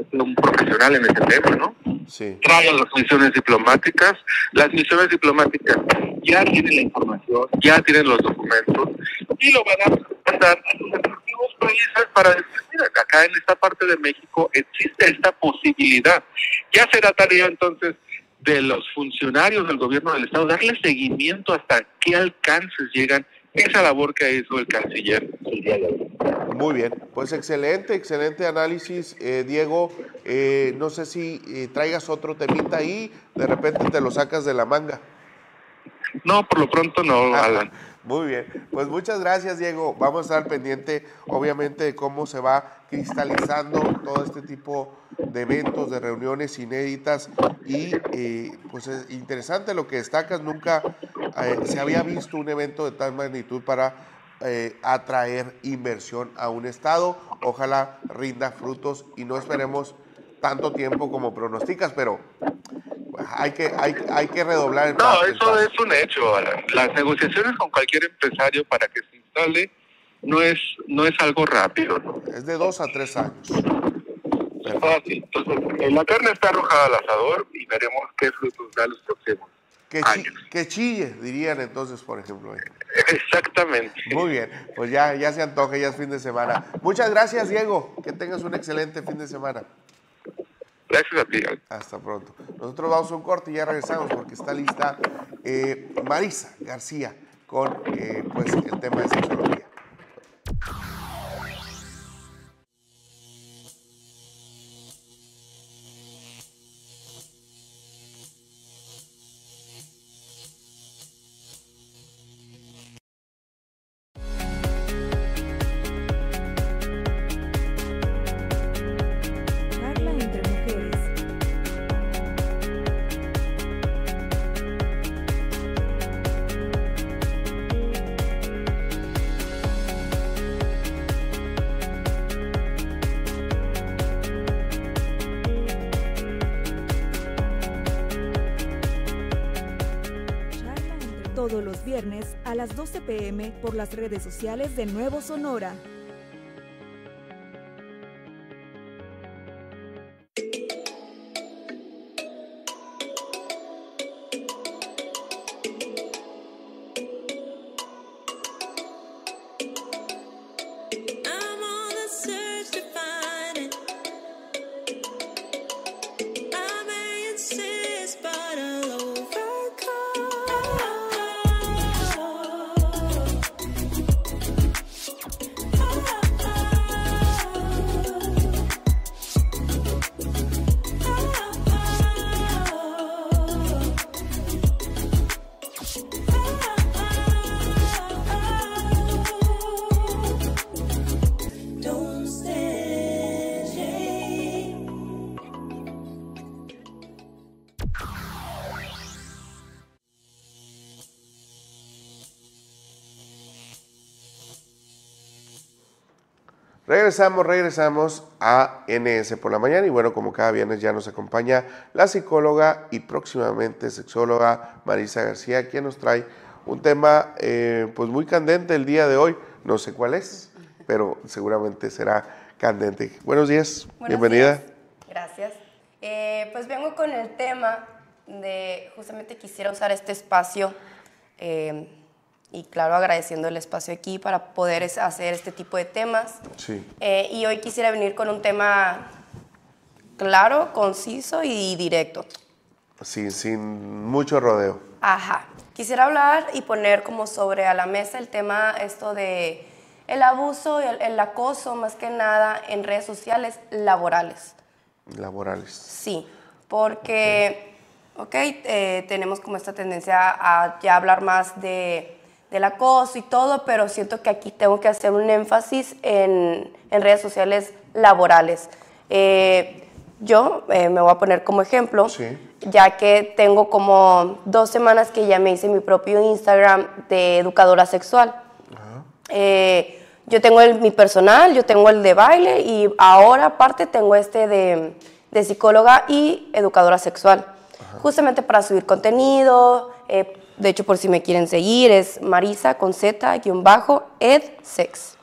es un profesional en ese tema, ¿no? Sí. Trae a las misiones diplomáticas. Las misiones diplomáticas ya tienen la información, ya tienen los documentos y lo van a mandar a sus respectivos países para decir, mira, acá en esta parte de México existe esta posibilidad. Ya será tarea entonces de los funcionarios del gobierno del Estado darle seguimiento hasta qué alcances llegan esa labor que hizo el canciller el día de hoy. Muy bien, pues excelente, excelente análisis, eh, Diego. Eh, no sé si eh, traigas otro temita ahí, de repente te lo sacas de la manga. No, por lo pronto no, Alan. Muy bien, pues muchas gracias, Diego. Vamos a estar pendiente, obviamente, de cómo se va cristalizando todo este tipo de eventos, de reuniones inéditas y eh, pues es interesante lo que destacas. Nunca eh, se había visto un evento de tal magnitud para eh, atraer inversión a un estado. Ojalá rinda frutos y no esperemos tanto tiempo como pronosticas, pero hay que, hay, hay que redoblar el No, paso, eso es un hecho. Alan. Las negociaciones con cualquier empresario para que se instale no es no es algo rápido. ¿no? Es de dos a tres años. Fácil. Entonces, eh, la carne está arrojada al asador y veremos qué frutos da los próximos. Que, chi- que chille, dirían entonces, por ejemplo. ahí. Exactamente. Muy bien, pues ya, ya se antoja, ya es fin de semana. Muchas gracias, Diego. Que tengas un excelente fin de semana. Gracias a ti. Hasta pronto. Nosotros vamos a un corte y ya regresamos porque está lista eh, Marisa García con eh, pues, el tema de sexología. Por las redes sociales de Nuevo Sonora. Regresamos, regresamos a NS por la mañana y bueno, como cada viernes ya nos acompaña la psicóloga y próximamente sexóloga Marisa García, quien nos trae un tema eh, pues muy candente el día de hoy. No sé cuál es, pero seguramente será candente. Buenos días, Buenos bienvenida. días. Gracias. Eh, pues vengo con el tema de, justamente quisiera usar este espacio eh, y claro, agradeciendo el espacio aquí para poder hacer este tipo de temas. Sí. Eh, y hoy quisiera venir con un tema claro, conciso y directo. Sin, sin mucho rodeo. Ajá. Quisiera hablar y poner como sobre a la mesa el tema esto de el abuso, el, el acoso, más que nada en redes sociales laborales. Laborales. Sí, porque, ok, eh, tenemos como esta tendencia a ya hablar más de, del acoso y todo, pero siento que aquí tengo que hacer un énfasis en, en redes sociales laborales. Eh, yo eh, me voy a poner como ejemplo, ya que tengo como dos semanas que ya me hice mi propio Instagram de educadora sexual. Eh, yo tengo el, mi personal, yo tengo el de baile y ahora aparte tengo este de, de psicóloga y educadora sexual. Justamente para subir contenido, eh, de hecho por si me quieren seguir es Marisa con Z guion bajo edsex.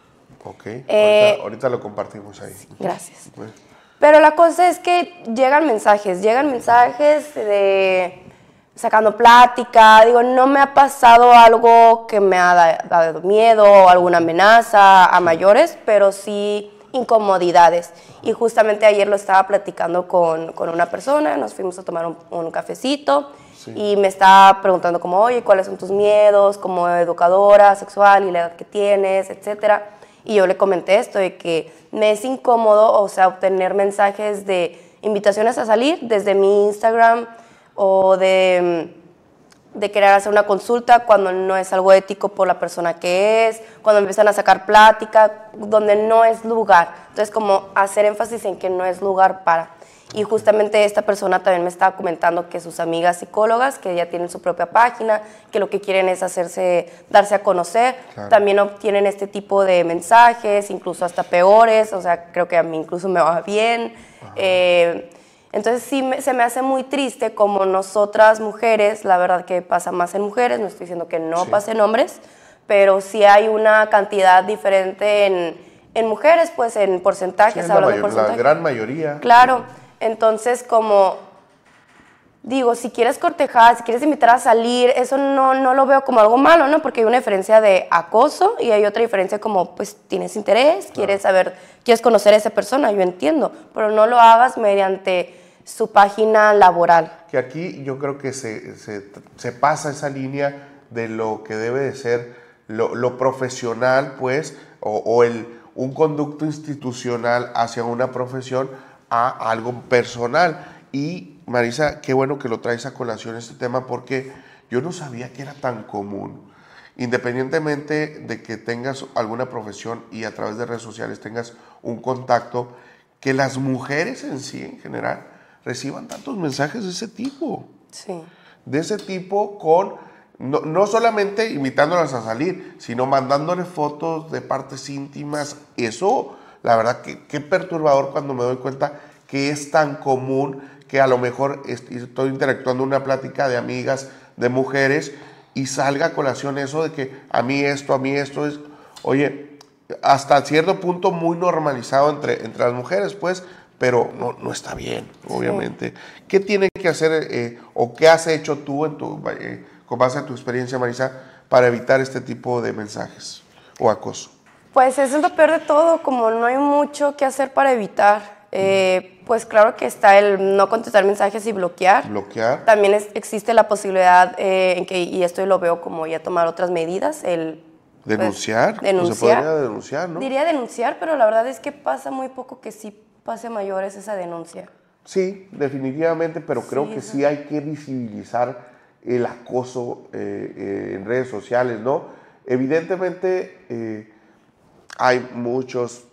Ok. Eh, ahorita, ahorita lo compartimos ahí. Gracias. Bueno, Pero la cosa es que llegan mensajes, llegan mensajes de sacando plática, digo, no me ha pasado algo que me ha da- dado miedo o alguna amenaza a mayores, pero sí incomodidades. Y justamente ayer lo estaba platicando con, con una persona, nos fuimos a tomar un, un cafecito y me estaba preguntando como, oye, ¿cuáles son tus miedos como educadora sexual y la edad que tienes, etcétera? Y yo le comenté esto de que me es incómodo, o sea, obtener mensajes de invitaciones a salir desde mi Instagram o de, de querer hacer una consulta cuando no es algo ético por la persona que es, cuando empiezan a sacar plática, donde no es lugar. Entonces, como hacer énfasis en que no es lugar para. Y justamente esta persona también me estaba comentando que sus amigas psicólogas, que ya tienen su propia página, que lo que quieren es hacerse, darse a conocer, Claro. también obtienen este tipo de mensajes, incluso hasta peores, o sea, creo que a mí incluso me va bien. Eh, entonces sí me- se me hace muy triste como nosotras mujeres, la verdad que pasa más en mujeres, no estoy diciendo que no Sí. pase en hombres, pero sí hay una cantidad diferente en, en mujeres, pues en porcentajes, es la, hablando de mayor- la porcentajes. gran mayoría. Claro, entonces como digo, si quieres cortejar, si quieres invitar a salir, eso no, no lo veo como algo malo, ¿no? Porque hay una diferencia de acoso y hay otra diferencia como, pues, tienes interés, quieres saber, quieres conocer a esa persona, yo entiendo, pero no lo hagas mediante su página laboral. que aquí yo creo que se, se- se pasa esa línea de lo que debe de ser lo, lo profesional, pues, o, o el, un conducto institucional hacia una profesión a algo personal. Y Marisa, qué bueno que lo traes a colación este tema porque yo no sabía que era tan común. Independientemente de que tengas alguna profesión y a través de redes sociales tengas un contacto, que las mujeres en sí, en general, reciban tantos mensajes de ese tipo. Sí. De ese tipo con, no, no solamente invitándolas a salir, sino mandándoles fotos de partes íntimas. Eso, la verdad, que qué perturbador cuando me doy cuenta que es tan común que a lo mejor est- estoy interactuando en una plática de amigas, de mujeres, y salga a colación eso de que a mí esto, a mí esto es, oye, hasta cierto punto muy normalizado entre, entre las mujeres, pues, pero no, no está bien, obviamente. ¿Qué tiene que hacer eh, o qué has hecho tú en tu, eh, con base a tu experiencia, Marisa, para evitar este tipo de mensajes o acoso? Pues eso es lo peor de todo, como no hay mucho que hacer para evitar. eh, pues claro que está el no contestar mensajes y bloquear. Bloquear. También es- existe la posibilidad eh, en que, y esto lo veo como ya tomar otras medidas, el pues, Denunciar. pues, denunciar. se podría denunciar, ¿no? Diría denunciar, pero la verdad es que pasa muy poco que sí pase mayores esa denuncia. Sí, definitivamente, pero creo que sí hay que visibilizar el acoso eh, eh, en redes sociales, ¿no? Evidentemente eh, hay muchos,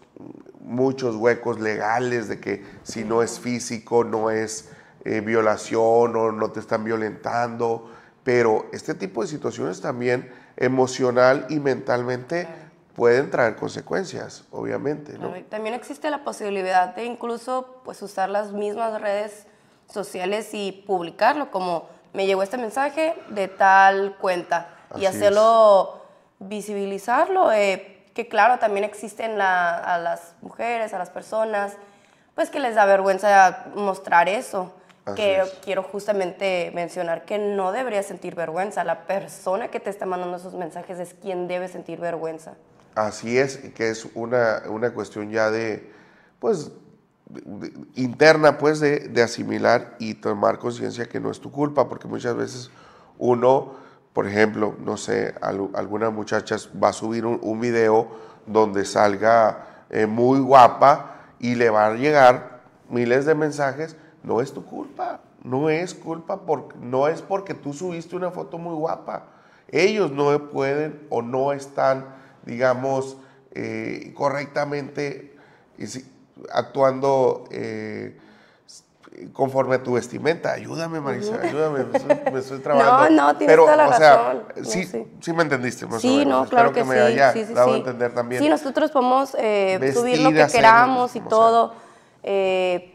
muchos huecos legales de que si no es físico, no es eh, violación o no te están violentando, pero este tipo de situaciones también emocional y mentalmente pueden traer consecuencias, obviamente, ¿no? Claro, y También existe la posibilidad de incluso pues usar las mismas redes sociales y publicarlo, como me llegó este mensaje de tal cuenta y hacerlo, visibilizarlo, eh, que claro, también existen la- a las mujeres, a las personas, pues que les da vergüenza mostrar eso. Así que es. quiero justamente mencionar que no debería sentir vergüenza. La persona que te está mandando esos mensajes es quien debe sentir vergüenza. Así es, que es una, una cuestión ya de, pues, de- interna, pues, de, de asimilar y tomar conciencia que no es tu culpa, porque muchas veces uno, por ejemplo, no sé, al- alguna muchacha va a subir un, video donde salga eh, muy guapa y le van a llegar miles de mensajes, no es tu culpa, no es culpa, por, no es porque tú subiste una foto muy guapa. Ellos no pueden o no están, digamos, eh, correctamente actuando eh, conforme a tu vestimenta. Ayúdame, Marisa, ayúdame, me estoy, me estoy trabajando. no, tienes Pero, toda la o sea, razón. No, sí, sí. sí me entendiste, más o Sí, menos. no, Espero claro que, me sí. haya sí, sí, dado a entender también. Sí, nosotros podemos eh, Vestir, subir lo que hacer, queramos y todo. Eh,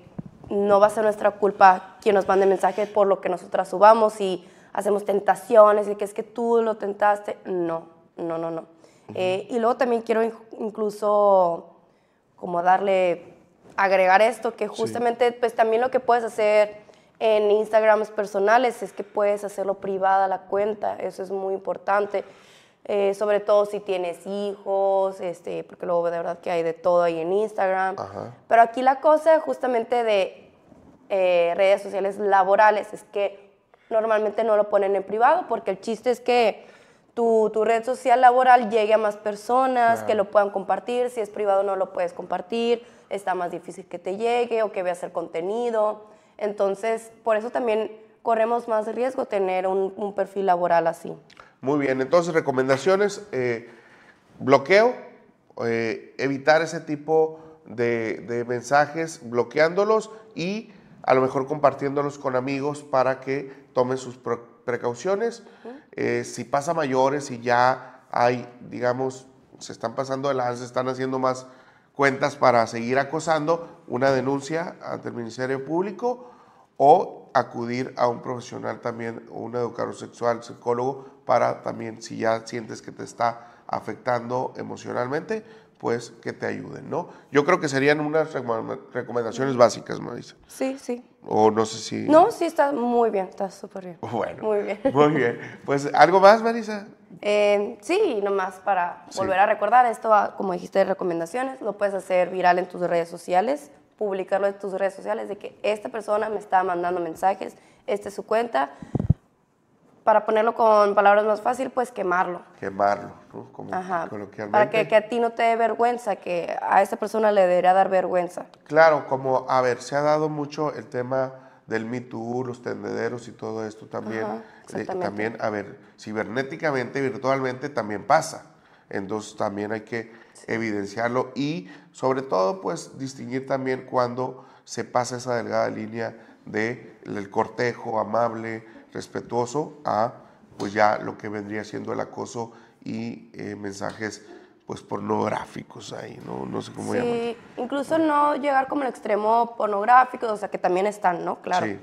no va a ser nuestra culpa quien nos mande mensajes por lo que nosotras subamos y hacemos tentaciones y que es que tú lo tentaste. No, no, no, no. Eh, y luego también quiero in- incluso como darle, agregar esto, que justamente pues también lo que puedes hacer en Instagrams personales es que puedes hacerlo privada la cuenta, eso es muy importante, Eh, sobre todo si tienes hijos, este, porque luego de verdad que hay de todo ahí en Instagram. Ajá. Pero aquí la cosa justamente de eh, redes sociales laborales es que normalmente no lo ponen en privado porque el chiste es que tu, tu red social laboral llegue a más personas, que lo puedan compartir. Si es privado no lo puedes compartir, está más difícil que te llegue o que veas el contenido. Entonces, por eso también corremos más riesgo tener un, un perfil laboral así. Muy bien, entonces recomendaciones, eh, bloqueo, eh, evitar ese tipo de, de mensajes, bloqueándolos y a lo mejor compartiéndolos con amigos para que tomen sus precauciones. Eh, si pasa mayores y ya hay, digamos, se están pasando de se están haciendo más cuentas para seguir acosando, una denuncia ante el Ministerio Público o acudir a un profesional también, un educador sexual, psicólogo, para también, si ya sientes que te está afectando emocionalmente, pues que te ayuden, ¿no? Yo creo que serían unas recom- recomendaciones básicas, Marisa. Sí, sí. O no sé si... No, sí, está muy bien, está súper bien. Bueno. Muy bien. Muy bien. Pues, ¿algo más, Marisa? Eh, sí, nomás para Sí. volver a recordar, esto, como dijiste, de recomendaciones, lo puedes hacer viral en tus redes sociales, publicarlo en tus redes sociales de que esta persona me está mandando mensajes, esta es su cuenta. Para ponerlo con palabras más fácil, pues quemarlo. Quemarlo, ¿no? Como Ajá. Para que, que a ti no te dé vergüenza, que a esta persona le debería dar vergüenza. Claro, como, a ver, se ha dado mucho el tema del Me Too, los tendederos y todo esto también. Ajá, Eh, también, a ver, cibernéticamente, virtualmente también pasa. Entonces también hay que evidenciarlo y sobre todo pues distinguir también cuando se pasa esa delgada línea de el cortejo amable, respetuoso a pues ya lo que vendría siendo el acoso y eh, mensajes pues pornográficos ahí, no, no sé cómo. Sí, incluso no llegar como al extremo pornográfico, o sea, que también están, ¿no? Claro. Sí.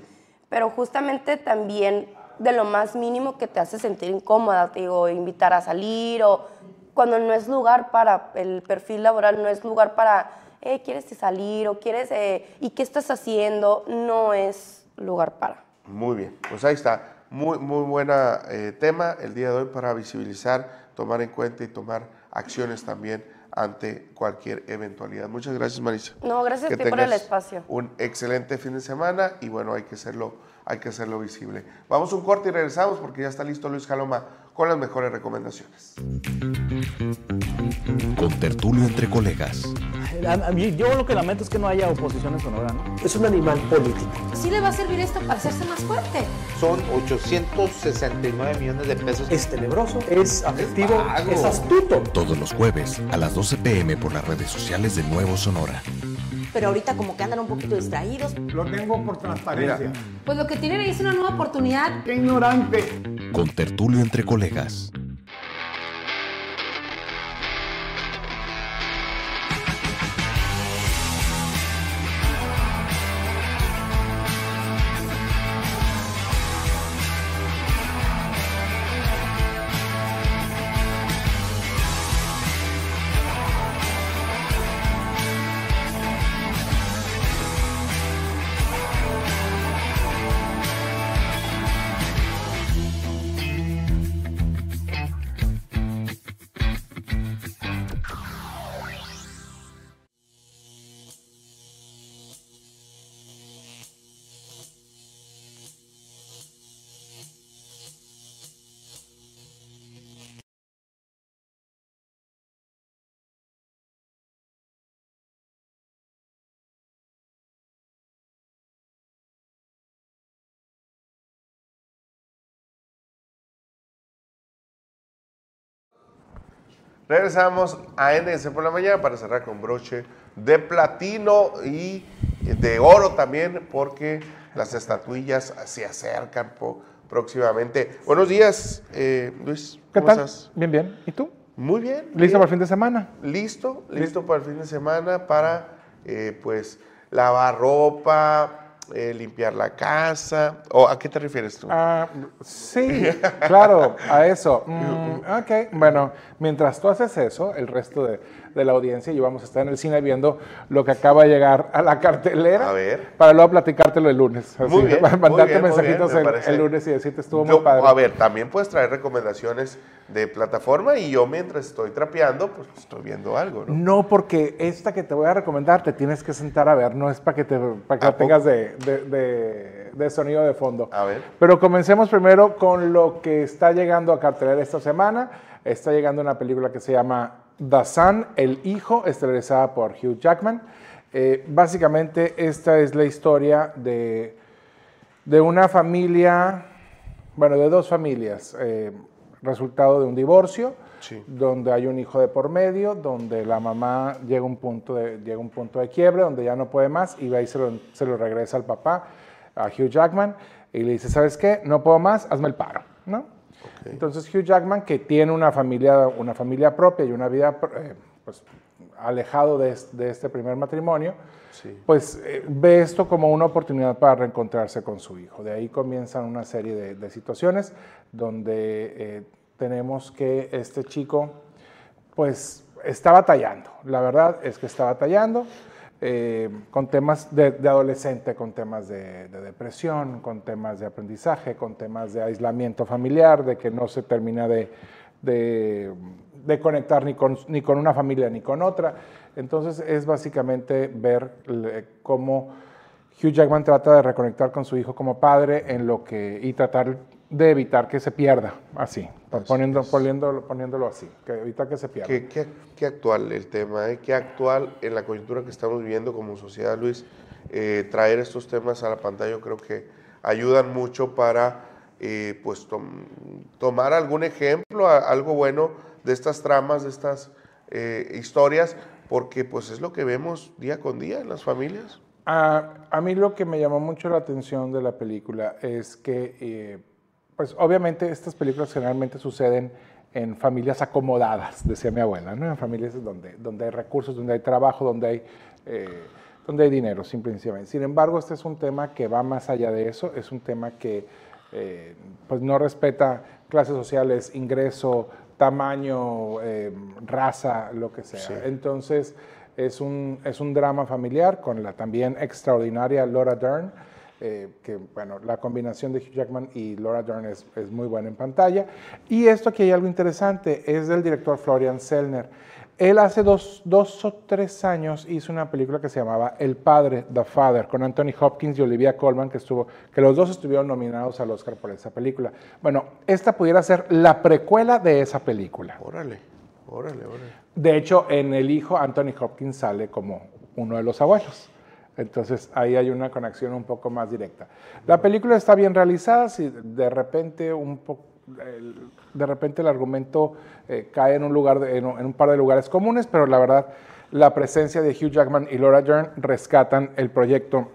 Pero justamente también de lo más mínimo que te hace sentir incómoda, te digo, invitar a salir o cuando no es lugar para el perfil laboral, no es lugar para, eh, ¿quieres salir o quieres, eh, y qué estás haciendo? No es lugar para. Muy bien, pues ahí está. Muy, muy buena eh, tema el día de hoy para visibilizar, tomar en cuenta y tomar acciones también ante cualquier eventualidad. Muchas gracias, Marisa. No, gracias a Que ti por el espacio. Un excelente fin de semana y bueno, hay que hacerlo, hay que hacerlo visible. Vamos a un corte y regresamos porque ya está listo Luis Jaloma con las mejores recomendaciones. Con tertulio entre colegas. A- a mí- yo lo que lamento es que no haya oposición en Sonora, ¿no? Es un animal político. Sí le va a servir esto para hacerse más fuerte. Son 869 millones de pesos. Es tenebroso, es afectivo, es astuto. Todos los jueves a las 12 pm por las redes sociales de Nuevo Sonora. Pero ahorita como que andan un poquito distraídos. Lo tengo por transparencia. Pues lo que tienen ahí es una nueva oportunidad. ¡Qué ignorante! Con tertulio entre colegas. Regresamos a NS por la mañana para cerrar con broche de platino y de oro también, porque las estatuillas se acercan próximamente. Buenos días, eh, Luis. ¿Qué ¿Cómo tal? estás? Bien, bien. ¿Y tú? Muy bien. ¿Listo bien. para el fin de semana? Listo, listo para el fin de semana para, eh, pues, lavar ropa, eh, limpiar la casa. ¿O a qué te refieres tú? Ah, sí, claro, a eso. Mm, ok, bueno, mientras tú haces eso, el resto de, de la audiencia y vamos a estar en el cine viendo lo que acaba de llegar a la cartelera. A ver. Para luego platicártelo el lunes. Así, Muy bien, muy mandarte muy mensajitos bien, el, lunes y decirte estuvo Yo- muy padre. A ver, también puedes traer recomendaciones de plataforma y yo mientras estoy trapeando, pues estoy viendo algo, ¿no? No, porque esta que te voy a recomendar te tienes que sentar a ver, no es para que, te, para que ¿A la tengas de, de- de- de sonido de fondo. A ver. Pero comencemos primero con lo que está llegando a cartelera esta semana. Está llegando una película que se llama The El Hijo, estelarizada por Hugh Jackman. Eh, básicamente esta es la historia de, de una familia, bueno, de dos familias, eh, resultado de un divorcio, donde hay un hijo de por medio, donde la mamá llega a un punto de, llega un punto de quiebre, donde ya no puede más, y va y se lo, se lo regresa al papá, a Hugh Jackman, y le dice, ¿sabes qué? No puedo más, hazme el paro, ¿no? Entonces Hugh Jackman, que tiene una familia, una familia propia y una vida eh, pues, alejado de, de este primer matrimonio, pues eh, ve esto como una oportunidad para reencontrarse con su hijo. De ahí comienzan una serie de, de situaciones donde eh, tenemos que este chico pues está batallando. La verdad es que está batallando eh, con temas de, adolescente, con temas de, de depresión, con temas de aprendizaje, con temas de aislamiento familiar, de que no se termina de, de- conectar ni con, ni con una familia ni con otra. Entonces es básicamente ver cómo Hugh Jackman trata de reconectar con su hijo como padre en lo que, y tratar de evitar que se pierda, así, poniendo, poniéndolo, poniéndolo así, que evitar que se pierda. Qué, qué- qué actual el tema, ¿eh? qué actual en la coyuntura que estamos viviendo como sociedad, Luis. eh, traer estos temas a la pantalla yo creo que ayudan mucho para eh, pues tom- tomar algún ejemplo, algo bueno de estas tramas, de estas historias, porque pues es lo que vemos día con día en las familias. A, a mí lo que me llamó mucho la atención de la película es que, pues obviamente estas películas generalmente suceden en familias acomodadas, decía mi abuela, ¿no? en familias donde, donde hay recursos, donde hay trabajo, donde hay, eh, donde hay dinero, simplemente. Sin embargo, este es un tema que va más allá de eso, es un tema que eh, pues no respeta clases sociales, ingreso, tamaño, eh, raza, lo que sea. Entonces, es un, es un drama familiar con la también extraordinaria Laura Dern, eh, que bueno, la combinación de Hugh Jackman y Laura Dern es, es muy buena en pantalla. Y esto aquí hay algo interesante, es del director Florian Sellner. Él hace dos, dos o tres años hizo una película que se llamaba El Padre, The Father, con Anthony Hopkins y Olivia Colman, que, estuvo, que los dos estuvieron nominados al Oscar por esa película. Bueno, esta pudiera ser la precuela de esa película. Órale, órale, órale. De hecho, en El Hijo, Anthony Hopkins sale como uno de los abuelos. Entonces, ahí hay una conexión un poco más directa. La película está bien realizada, si de repente un de repente el argumento eh, cae en un, lugar de- en un par de lugares comunes, pero la verdad, la presencia de Hugh Jackman y Laura Dern rescatan el proyecto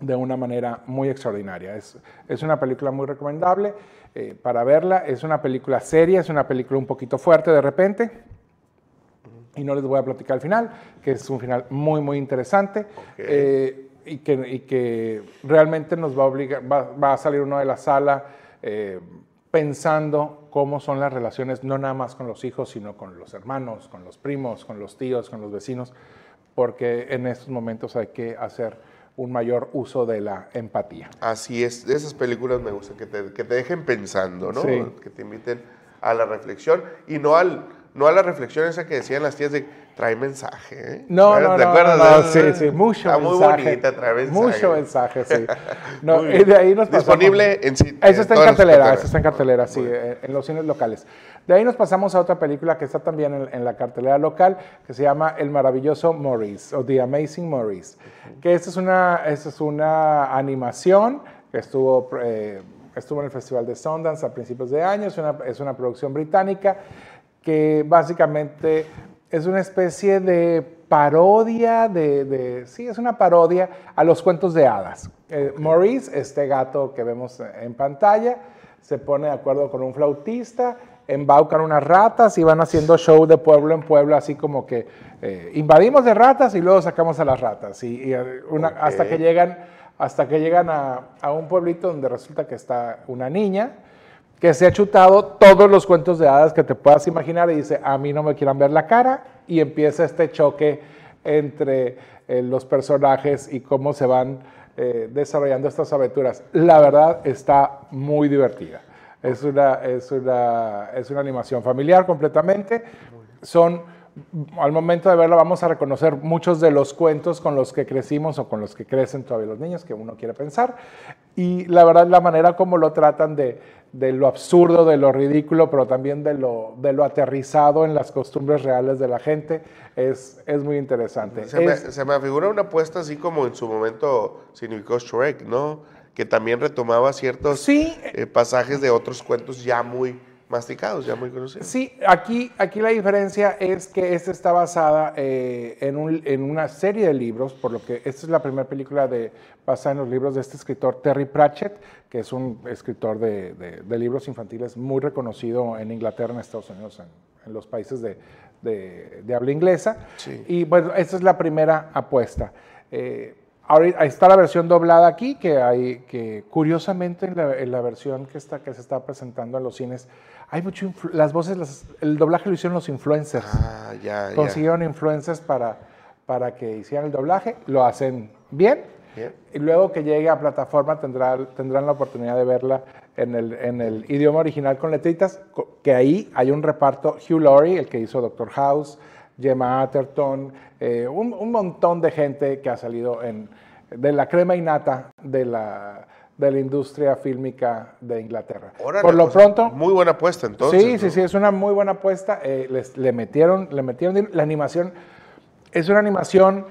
de una manera muy extraordinaria. Es, es una película muy recomendable eh, para verla. Es una película seria, es una película un poquito fuerte de repente. Y no les voy a platicar el final, que es un final muy, muy interesante. eh, y, que, y que realmente nos va a obligar, va, va a salir uno de la sala eh, pensando cómo son las relaciones, no nada más con los hijos, sino con los hermanos, con los primos, con los tíos, con los vecinos, porque en estos momentos hay que hacer un mayor uso de la empatía. Así es, de esas películas me gusta que te, que te dejen pensando, ¿no? Sí. Que te inviten a la reflexión y no al no a la reflexión esa que decían las tías de trae mensaje. ¿eh? No, ¿Te no, no, acuerdas no, no, sí, sí, mucho Está mensaje. muy bonita, trae mensaje. Mucho mensaje, sí. No, Muy y bien. de ahí nos pasamos- Disponible en Eso está en cartelera, eso está en cartelera, sí, en los cines locales. De ahí nos pasamos a otra película que está también en, en la cartelera local, que se llama El maravilloso Maurice, o The Amazing Maurice. Que esta es una, esta es una animación que estuvo, eh, estuvo en el Festival de Sundance a principios de año, es una, es una producción británica que básicamente es una especie de parodia, de, de- sí, es una parodia a los cuentos de hadas. Eh, Maurice, este gato que vemos en pantalla, se pone de acuerdo con un flautista, embaucan unas ratas y van haciendo show de pueblo en pueblo, así como que eh, invadimos de ratas y luego sacamos a las ratas. Y, y, eh, hasta que llegan, hasta que llegan a, a un pueblito donde resulta que está una niña que se ha chutado todos los cuentos de hadas que te puedas imaginar y dice, a mí no me quieran ver la cara, y empieza este choque entre eh, los personajes y cómo se van eh, desarrollando estas aventuras. La verdad está muy divertida. Es una, es una, es una animación familiar completamente. Son, al momento de verla vamos a reconocer muchos de los cuentos con los que crecimos o con los que crecen todavía los niños, que uno quiere pensar. Y la verdad, la manera como lo tratan de, de lo absurdo, de lo ridículo, pero también de lo, de lo aterrizado en las costumbres reales de la gente, es, es muy interesante. Se me, se me figura una apuesta así como en su momento significó Shrek, ¿no? Que también retomaba ciertos eh, pasajes de otros cuentos ya muy masticados, ya muy conocidos. Sí, aquí, aquí la diferencia es que esta está basada eh, en, un- en una serie de libros, por lo que esta es la primera película de, basada en los libros de este escritor Terry Pratchett, que es un escritor de, de- de libros infantiles muy reconocido en Inglaterra, en Estados Unidos, en, en los países de, de- habla inglesa. Y bueno, esta es la primera apuesta. Eh, ahorita está la versión doblada aquí, que hay, que curiosamente en la, en la versión que, está, que se está presentando en los cines, hay mucho, las voces, las- el doblaje lo hicieron los influencers. Ah, ya, ya. Consiguieron influencers para, para que hicieran el doblaje, lo hacen bien. Bien. Y luego que llegue a plataforma tendrá, tendrán la oportunidad de verla en el, en el idioma original con letritas, que ahí hay un reparto, Hugh Laurie, el que hizo Doctor House, Gemma Atherton, eh, un, un montón de gente que ha salido en, de la crema innata de la, de la industria fílmica de Inglaterra. Órale, Por lo pues, pronto, Muy buena apuesta entonces. sí, ¿no? sí, sí, es una muy buena apuesta. Eh, les- le metieron, le metieron la animación. Es una animación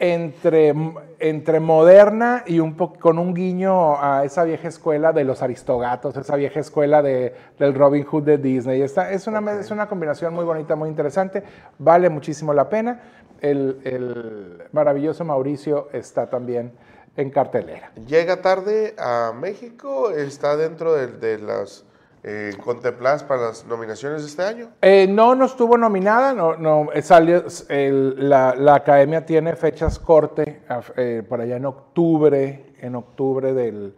entre, entre moderna y un po- con un guiño a esa vieja escuela de los aristogatos, esa vieja escuela de, del Robin Hood de Disney. Esta, es, una, es una combinación muy bonita, muy interesante. Vale muchísimo la pena. El, el maravilloso Mauricio está también en cartelera. Llega tarde a México, está dentro de, de las eh, contempladas para las nominaciones de este año. Eh, no, no estuvo nominada, no, no, eh, salió, el- la, la academia tiene fechas corte eh, por allá en octubre, en octubre del,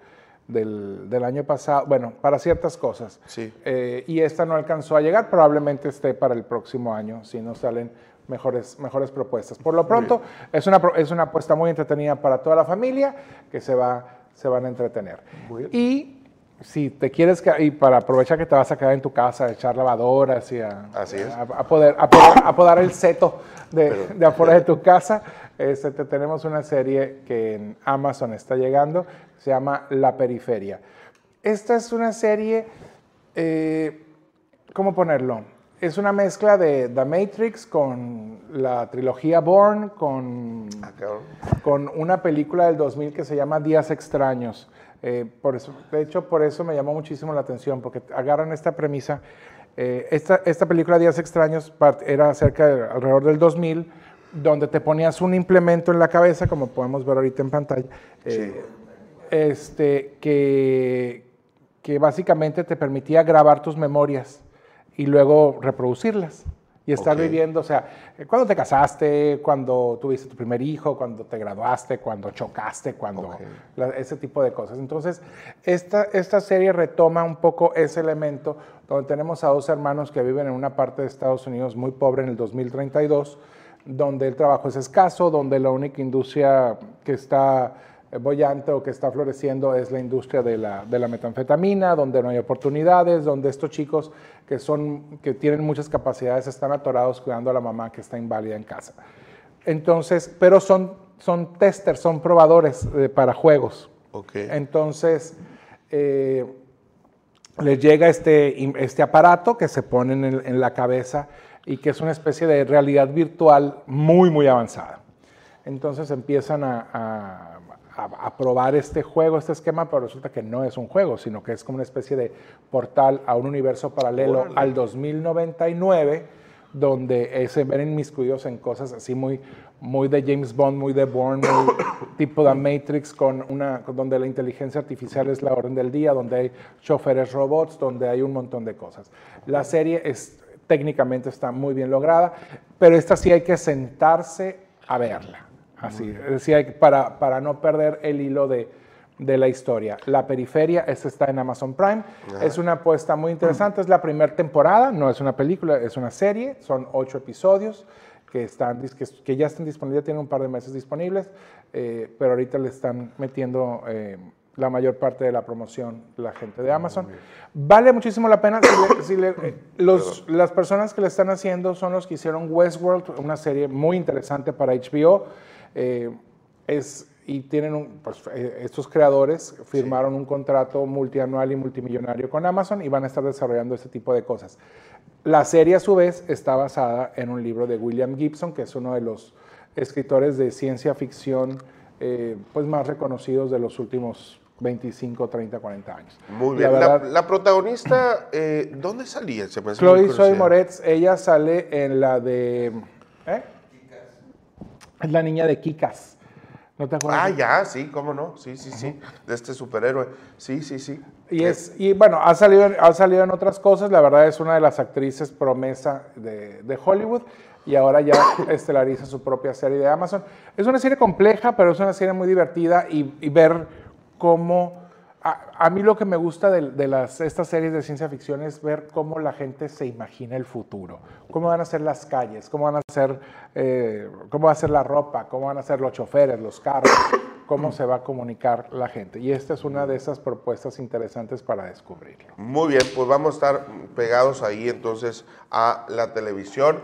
del, del año pasado, bueno, para ciertas cosas. Sí. Eh, y esta no alcanzó a llegar, probablemente esté para el próximo año, si no salen mejores, mejores propuestas. Por lo pronto, es una, es una apuesta muy entretenida para toda la familia, que se, va, se van a entretener. Y si te quieres, y para aprovechar que te vas a quedar en tu casa, a echar lavadoras y a, Así es. a, a poder, a poder- a podar el seto de, de afuera de tu casa, este, te tenemos una serie que en Amazon está llegando, se llama La Periferia. Esta es una serie, eh, ¿cómo ponerlo? Es una mezcla de The Matrix con la trilogía Bourne, con, con una película del 2000 que se llama Días Extraños. Eh, por eso, de hecho, por eso me llamó muchísimo la atención, porque agarran esta premisa. Eh, esta, esta película Días Extraños era cerca de alrededor del 2000, donde te ponías un implemento en la cabeza, como podemos ver ahorita en pantalla, eh, este, que, que básicamente te permitía grabar tus memorias y luego reproducirlas. Y estar viviendo, o sea, eh, cuando te casaste, cuando tuviste tu primer hijo, cuando te graduaste, cuando chocaste, cuando la- ese tipo de cosas. Entonces, esta, esta serie retoma un poco ese elemento donde tenemos a dos hermanos que viven en una parte de Estados Unidos muy pobre en el 2032, donde el trabajo es escaso, donde la única industria que está bollante o que está floreciendo es la industria de la, de la metanfetamina, donde no hay oportunidades, donde estos chicos que, son, que tienen muchas capacidades están atorados cuidando a la mamá que está inválida en casa. Entonces, pero son, son testers, son probadores eh, para juegos. Entonces, eh, les llega este, este aparato que se pone en, la cabeza y que es una especie de realidad virtual muy, muy avanzada. Entonces empiezan a, a- a, a probar este juego, este esquema, pero resulta que no es un juego, sino que es como una especie de portal a un universo paralelo Órale. al 2099, donde eh, se ven inmiscuidos en cosas así muy, muy de James Bond, muy de Bourne, muy tipo de Matrix, con una, donde la inteligencia artificial es la orden del día, donde hay choferes robots, donde hay un montón de cosas. La serie es, técnicamente está muy bien lograda, pero esta sí hay que sentarse a verla. Así, para, para no perder el hilo de, de la historia. La periferia, esta está en Amazon Prime. Ajá. Es una apuesta muy interesante. Es la primera temporada, no es una película, es una serie. Son ocho episodios que, están, que, que ya están disponibles, ya tienen un par de meses disponibles, eh, pero ahorita le están metiendo eh, la mayor parte de la promoción la gente de Amazon. Vale muchísimo la pena. Si le- si le- eh, los, las personas que le están haciendo son los que hicieron Westworld, una serie muy interesante para HBO. Eh, es, y tienen un- pues, eh, estos creadores firmaron un contrato multianual y multimillonario con Amazon y van a estar desarrollando este tipo de cosas. La serie a su vez está basada en un libro de William Gibson, que es uno de los escritores de ciencia ficción eh, pues más reconocidos de los últimos 25, 30, 40 años. Muy bien. La, verdad- la protagonista, eh, ¿dónde salía? Se me Chloe Soy. Moretz, ella sale en la de... ¿eh? Es la niña de Kikas. ¿No te acuerdas? Ah, ya, sí, cómo no. Sí, sí, sí. De este superhéroe. Sí, sí, sí. Y, es, y bueno, ha salido, ha salido en otras cosas. La verdad es una de las actrices promesa de, de Hollywood y ahora ya estelariza su propia serie de Amazon. Es una serie compleja, pero es una serie muy divertida y, y ver cómo... A, mí lo que me gusta de, estas series de ciencia ficción es ver cómo la gente se imagina el futuro, cómo van a ser las calles, cómo van a ser, eh, cómo va a ser la ropa, cómo van a ser los choferes, los carros, cómo se va a comunicar la gente. Y esta es una de esas propuestas interesantes para descubrirlo. Muy bien, pues vamos a estar pegados ahí entonces a la televisión,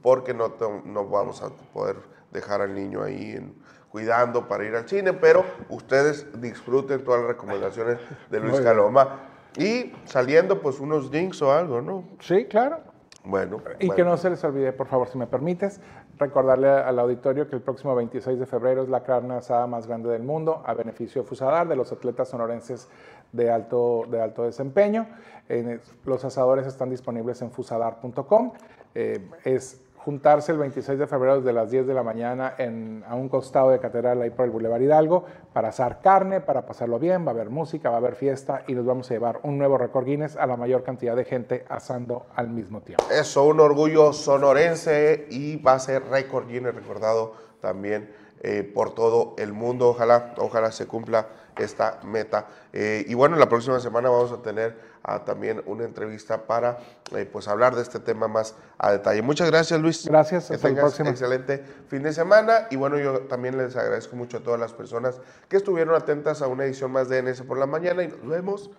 porque no, no vamos a poder dejar al niño ahí en- cuidando para ir al cine, pero ustedes disfruten todas las recomendaciones de Luis. Caloma. Y saliendo, pues unos drinks o algo, ¿no? Sí, claro. Bueno. Y bueno. que no se les olvide, por favor, si me permites, recordarle al auditorio que el próximo 26 de febrero es la carne asada más grande del mundo a beneficio de Fusadar, de los atletas sonorenses de alto, de alto desempeño. En- los asadores están disponibles en fusadar.com. Eh, es juntarse el 26 de febrero desde las 10 de la mañana en, a un costado de Catedral ahí por el Boulevard Hidalgo para asar carne, para pasarlo bien, va a haber música, va a haber fiesta y nos vamos a llevar un nuevo récord Guinness a la mayor cantidad de gente asando al mismo tiempo. Eso, un orgullo sonorense y va a ser récord Guinness recordado también eh, por todo el mundo. Ojalá, ojalá se cumpla esta meta. Eh, y bueno, la próxima semana vamos a tener ah, también una entrevista para eh, pues hablar de este tema más a detalle. Muchas gracias, Luis. Gracias, Que hasta tengas próximo. excelente fin de semana. Y bueno, yo también les agradezco mucho a todas las personas que estuvieron atentas a una edición más de NS por la mañana y nos vemos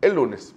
el lunes.